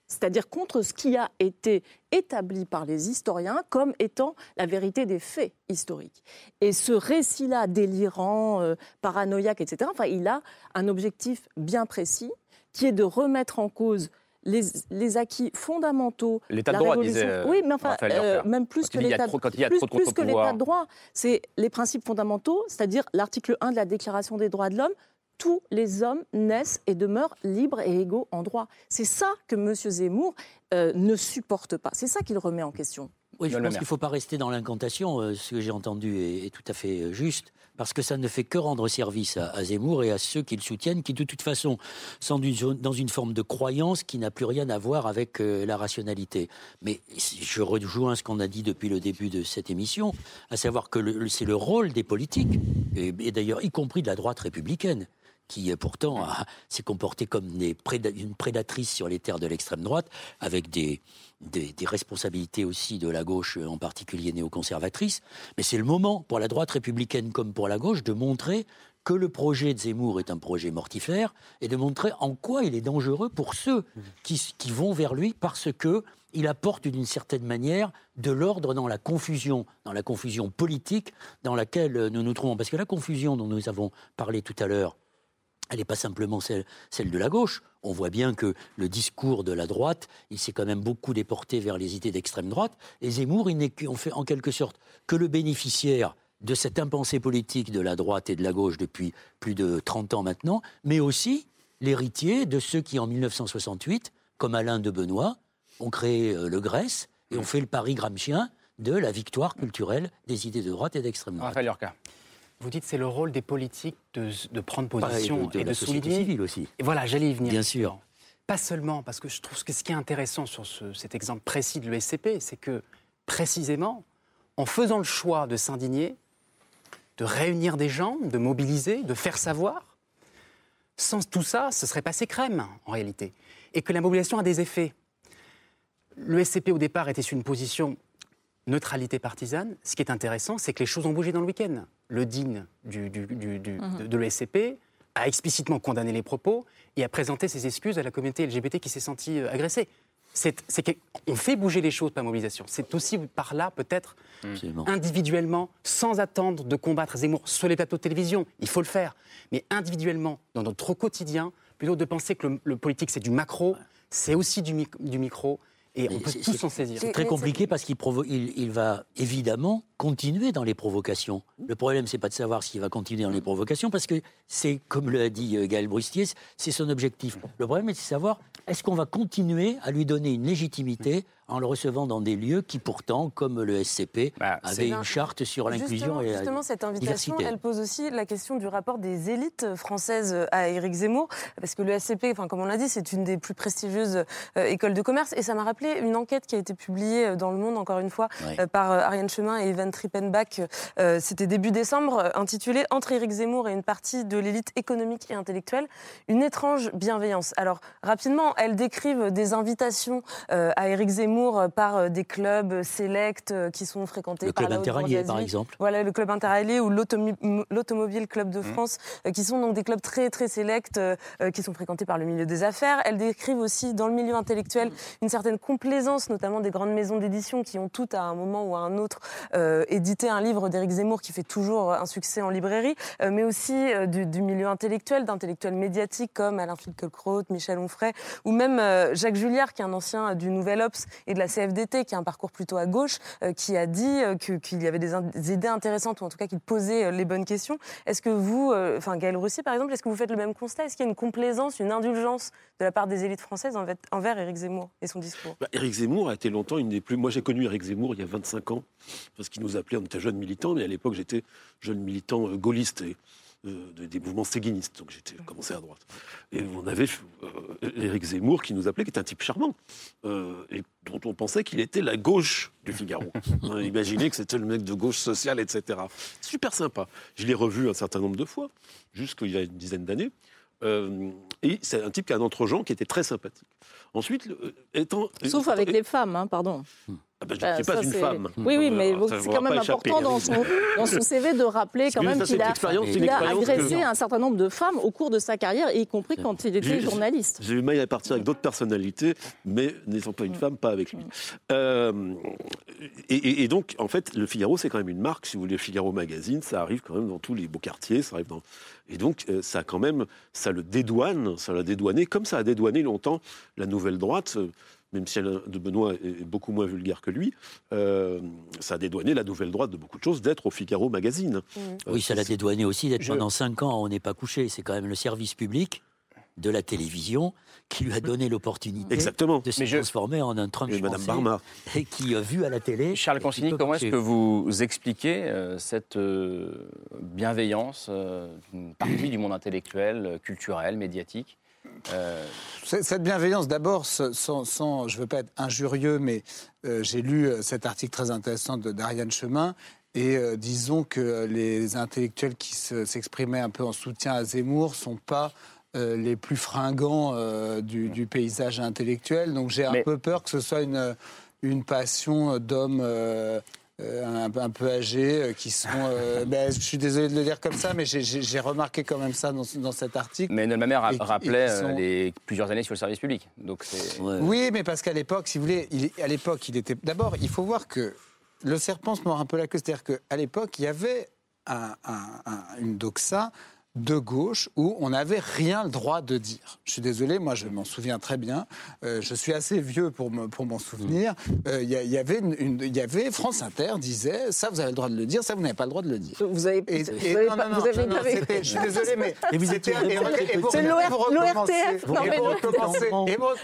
c'est-à-dire contre ce qui a été établi par les historiens comme étant la vérité des faits historiques. Et ce récit-là, délirant, euh, paranoïaque, etc., enfin, il a un objectif bien précis, qui est de remettre en cause les, les acquis fondamentaux. L'état de droit, révolution- disait, euh, Oui, mais enfin, euh, même plus Quand que l'état de plus que contre-pouvoir. l'état de droit, c'est les principes fondamentaux, c'est-à-dire l'article 1 de la Déclaration des droits de l'homme. Tous les hommes naissent et demeurent libres et égaux en droit. C'est ça que M. Zemmour euh, ne supporte pas. C'est ça qu'il remet en question. Oui, je pense qu'il ne faut pas rester dans l'incantation. Euh, Ce que j'ai entendu est, est tout à fait euh, juste, parce que ça ne fait que rendre service à, à Zemmour et à ceux qui le soutiennent, qui de toute façon sont dans une forme de croyance qui n'a plus rien à voir avec euh, la rationalité. Mais je rejoins ce qu'on a dit depuis le début de cette émission, à savoir que c'est le rôle des politiques, et, et d'ailleurs y compris de la droite républicaine, qui euh, pourtant s'est comportée comme une prédatrice sur les terres de l'extrême droite, avec des, responsabilités aussi de la gauche, euh, en particulier néoconservatrice. Mais c'est le moment, pour la droite républicaine comme pour la gauche, de montrer que le projet de Zemmour est un projet mortifère et de montrer en quoi il est dangereux pour ceux qui, qui vont vers lui parce que il apporte d'une certaine manière de l'ordre dans la confusion, dans la confusion politique dans laquelle euh, nous nous trouvons. Parce que la confusion dont nous avons parlé tout à l'heure, elle n'est pas simplement celle, de la gauche. On voit bien que le discours de la droite, il s'est quand même beaucoup déporté vers les idées d'extrême droite. Et Zemmour, il n'est fait en quelque sorte que le bénéficiaire de cette impensée politique de la droite et de la gauche depuis plus de 30 ans maintenant, mais aussi l'héritier de ceux qui, en 1968, comme Alain de Benoît, ont créé euh, le Grèce et ont fait le pari gramscien de la victoire culturelle des idées de droite et d'extrême droite. Vous dites c'est le rôle des politiques de, de prendre et position de- de et de souligner. civile aussi. Et voilà, j'allais y venir. Bien sûr. Pas seulement, parce que je trouve que ce qui est intéressant sur ce- cet exemple précis de l'ESCP, c'est que précisément, en faisant le choix de s'indigner, de réunir des gens, de mobiliser, de faire savoir, sans tout ça, ce serait passé crème en réalité. Et que la mobilisation a des effets. Le SCP au départ était sur une position neutralité partisane. Ce qui est intéressant, c'est que les choses ont bougé dans le week-end. Le DIN du, du- du- du- Mhm. de, de l'ESCP a explicitement condamné les propos et a présenté ses excuses à la communauté LGBT qui s'est sentie euh, agressée. C'est, c'est qu'on fait bouger les choses par mobilisation. C'est aussi par là, peut-être, Absolument. individuellement, sans attendre de combattre Zemmour sur les plateaux de télévision. Il faut le faire. Mais individuellement, dans notre quotidien, plutôt de penser que le, le politique, c'est du macro, c'est aussi du micro. Et on peut c'est- tous s'en saisir. C'est très compliqué parce qu'il provo- il, il va évidemment continuer dans les provocations. Le problème, c'est pas de savoir s'il va continuer dans les provocations parce que c'est, comme l'a dit euh, Gaël Brustier, c'est son objectif. Le problème, c'est de savoir est-ce qu'on va continuer à lui donner une légitimité en le recevant dans des lieux qui, pourtant, comme le SCP, avaient une charte sur l'inclusion et la justement, cette invitation, diversité. elle pose aussi la question du rapport des élites françaises à Éric Zemmour, parce que le SCP, enfin, comme on l'a dit, c'est une des plus prestigieuses euh, écoles de commerce, et ça m'a rappelé une enquête qui a été publiée euh, dans Le Monde, encore une fois, euh, par Ariane Chemin et Evan Trippenbach. Euh, C'était début décembre, euh, intitulé Entre Éric Zemmour et une partie de l'élite économique et intellectuelle, une étrange bienveillance. Alors, rapidement, elles décrivent des invitations euh, à Éric Zemmour Zemmour par des clubs sélects qui sont fréquentés le par club interallié, par exemple. Voilà, le club interallié ou l'Automobile Club de France, euh, qui sont donc des clubs très très sélects, euh, euh, qui sont fréquentés par le milieu des affaires. Elles décrivent aussi dans le milieu intellectuel une certaine complaisance, notamment des grandes maisons d'édition qui ont toutes à un moment ou à un autre euh, édité un livre d'Éric Zemmour qui fait toujours un succès en librairie, euh, mais aussi euh, du, du milieu intellectuel, d'intellectuels médiatiques comme Alain Finkielkraut, Michel Onfray, ou même euh, Jacques Julliard, qui est un ancien du Nouvel Obs de la CFDT, qui a un parcours plutôt à gauche, euh, qui a dit euh, qu'il y avait des, idées intéressantes, ou en tout cas qu'il posait euh, les bonnes questions. Est-ce que vous, enfin Gaël Roussy par exemple, est-ce que vous faites le même constat? Est-ce qu'il y a une complaisance, une indulgence de la part des élites françaises envers, Éric Zemmour et son discours? Bah, Éric Zemmour a été longtemps une des plus. Moi, j'ai connu Éric Zemmour il y a 25 ans, parce qu'il nous appelait, on était jeunes militants, mais à l'époque, j'étais jeune militant gaulliste de- des mouvements séguinistes, donc j'étais commencé à droite. Et on avait euh, Éric Zemmour qui nous appelait, qui est un type charmant, euh, et dont on pensait qu'il était la gauche du Figaro. Hein, imaginez que c'était le mec de gauche sociale, etc. Super sympa. Je l'ai revu un certain nombre de fois, jusqu'il y a une dizaine d'années. Euh, et c'est un type qui a un entre-gens qui était très sympathique. Ensuite, étant. Sauf avec les femmes, hein, pardon. Ah ben, je Bah, n'étais pas une femme. Oui, oui, mais Euh, c'est quand même important dans son, dans son CV de rappeler quand même qu'il a, il que- agressé un certain nombre de femmes au cours de sa carrière, y compris quand il était journaliste. J'ai eu maille à partir avec d'autres personnalités, mais n'étant pas une femme, pas avec lui. Euh, et, donc, en fait, le Figaro, c'est quand même une marque. Si vous voulez, le Figaro Magazine, ça arrive quand même dans tous les beaux quartiers. Ça arrive dans... Et donc, euh, ça quand même, ça le dédouane, ça l'a dédouané, comme ça a dédouané longtemps la nouvelle droite. Même si Alain de Benoît est beaucoup moins vulgaire que lui, euh, ça a dédouané la nouvelle droite de beaucoup de choses d'être au Figaro Magazine. Euh, Oui, ça l'a dédouané aussi d'être Je- pendant 5 ans, on n'est pas couché. C'est quand même le service public de la télévision qui lui a donné l'opportunité de se Mais je- transformer en un Trump Et Madame Barma. et qui a vu à la télé. Charles Consigny, comment est-ce que vous expliquez euh, cette euh, bienveillance euh, d'une partie du monde intellectuel, culturel, médiatique euh, Cette bienveillance, d'abord, sans, je ne veux pas être injurieux, mais euh, j'ai lu euh, cet article très intéressant de d'Ariane Chemin. Et euh, disons que les intellectuels qui se- s'exprimaient un peu en soutien à Zemmour ne sont pas euh, les plus fringants euh, du, du paysage intellectuel. Donc j'ai un Mais- peu peur que ce soit une, une passion d'hommes euh, un, un peu âgés euh, qui sont. euh, ben, je suis désolé de le dire comme ça, mais j'ai- remarqué quand même ça dans, dans cet article. Mais ma mère rappelait sont- les plusieurs années sur le service public. Donc c'est. Oui, mais parce qu'à l'époque, si vous voulez, il, à l'époque, il était. D'abord, il faut voir que le serpent se mord un peu la queue. C'est-à-dire qu'à l'époque, il y avait un- un- un- une doxa de gauche où on n'avait rien le droit de dire. Je suis désolé, moi je m'en souviens très bien. Euh, je suis assez vieux pour me- pour m'en souvenir. Euh, Il y, avait une- une- il y avait France Inter disait ça vous avez le droit de le dire, ça vous n'avez pas le droit de le dire. Vous avez, Et- vous et- avez non, pas- non, vous avez non, non, pas- c'était- Je suis désolé, mais Et vous étiez C'est l'ORTF.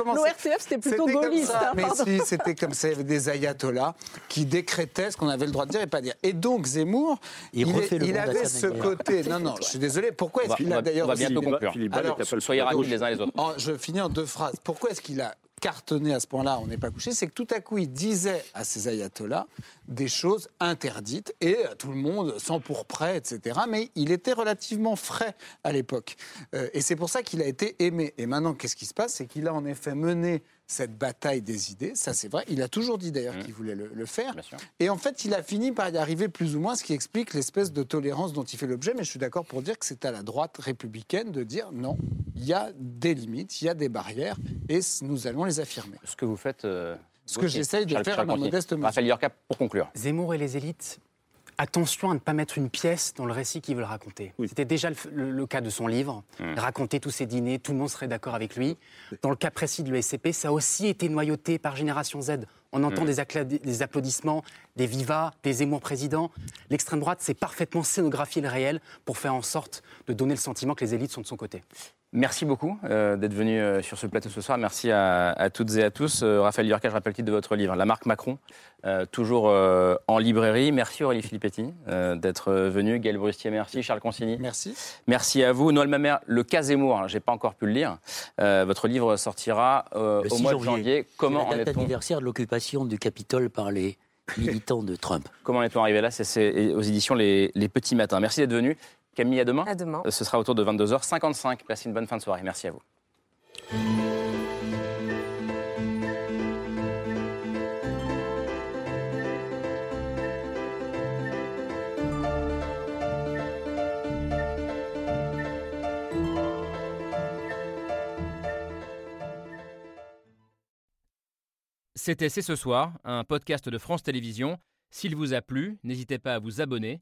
L'ORTF, c'était plutôt gaulliste. ça, hein, mais si, c'était comme ça, il y avait des ayatollahs qui décrétaient ce qu'on avait le droit de dire et pas dire. Et donc Zemmour, Il avait ce côté. Non, non, je suis désolé. Pourquoi est-ce qu'il a d'ailleurs on va bientôt conclure. Alors, soyez rapides les uns les autres. en- je finis en deux phrases. Pourquoi est-ce qu'il a cartonné à ce point-là, on n'est pas couché? C'est que tout à coup, il disait à ces ayatollahs des choses interdites et à tout le monde sans pour prêt, etc. Mais il était relativement frais à l'époque. Euh, et c'est pour ça qu'il a été aimé. Et maintenant, qu'est-ce qui se passe? C'est qu'il a en effet mené cette bataille des idées, ça c'est vrai. Il a toujours dit d'ailleurs qu'il voulait le, le faire. Et en fait, il a fini par y arriver plus ou moins, ce qui explique l'espèce de tolérance dont il fait l'objet. Mais je suis d'accord pour dire que c'est à la droite républicaine de dire non, il y a des limites, il y a des barrières, et nous allons les affirmer. Ce que vous faites. euh, Ce que j'essaye de Charles- faire à Charles ma Consigny. modeste mesure. Raphaël Yorka, pour conclure. Zemmour et les élites, attention à ne pas mettre une pièce dans le récit qu'ils veulent raconter. C'était déjà le, le- le cas de son livre. Mmh. Raconter tous ses dîners, tout le monde serait d'accord avec lui. Dans le cas précis de l'ESCP, ça a aussi été noyauté par Génération Z. On entend Mmh. des, applaudissements, des vivas, des Zemmour président. L'extrême droite s'est parfaitement scénographié le réel pour faire en sorte de donner le sentiment que les élites sont de son côté. Merci beaucoup euh, d'être venu euh, sur ce plateau ce soir. Merci à, à toutes et à tous. Euh, Raphaël Yorka, je rappelle le titre de votre livre, La marque Macron, euh, toujours euh, en librairie. Merci Aurélie Filippetti euh, d'être venu. Gaël Brustier, merci. Charles Consigny. Merci. Merci à vous. Noël Mamère, Le cas Zemmour, je n'ai pas encore pu le lire. Euh, votre livre sortira euh, au 6 mois de janvier. Comment en la date est-on anniversaire de l'occupation du Capitole par les militants de Trump. Comment en est-on arrivé là? C'est- C'est aux éditions les, Les Petits Matins. Merci d'être venu. Camille, à demain. À demain. Euh, ce sera autour de 22h55. Passez une bonne fin de soirée. Merci à vous. C'était C'est ce soir, un podcast de France Télévisions. S'il vous a plu, n'hésitez pas à vous abonner.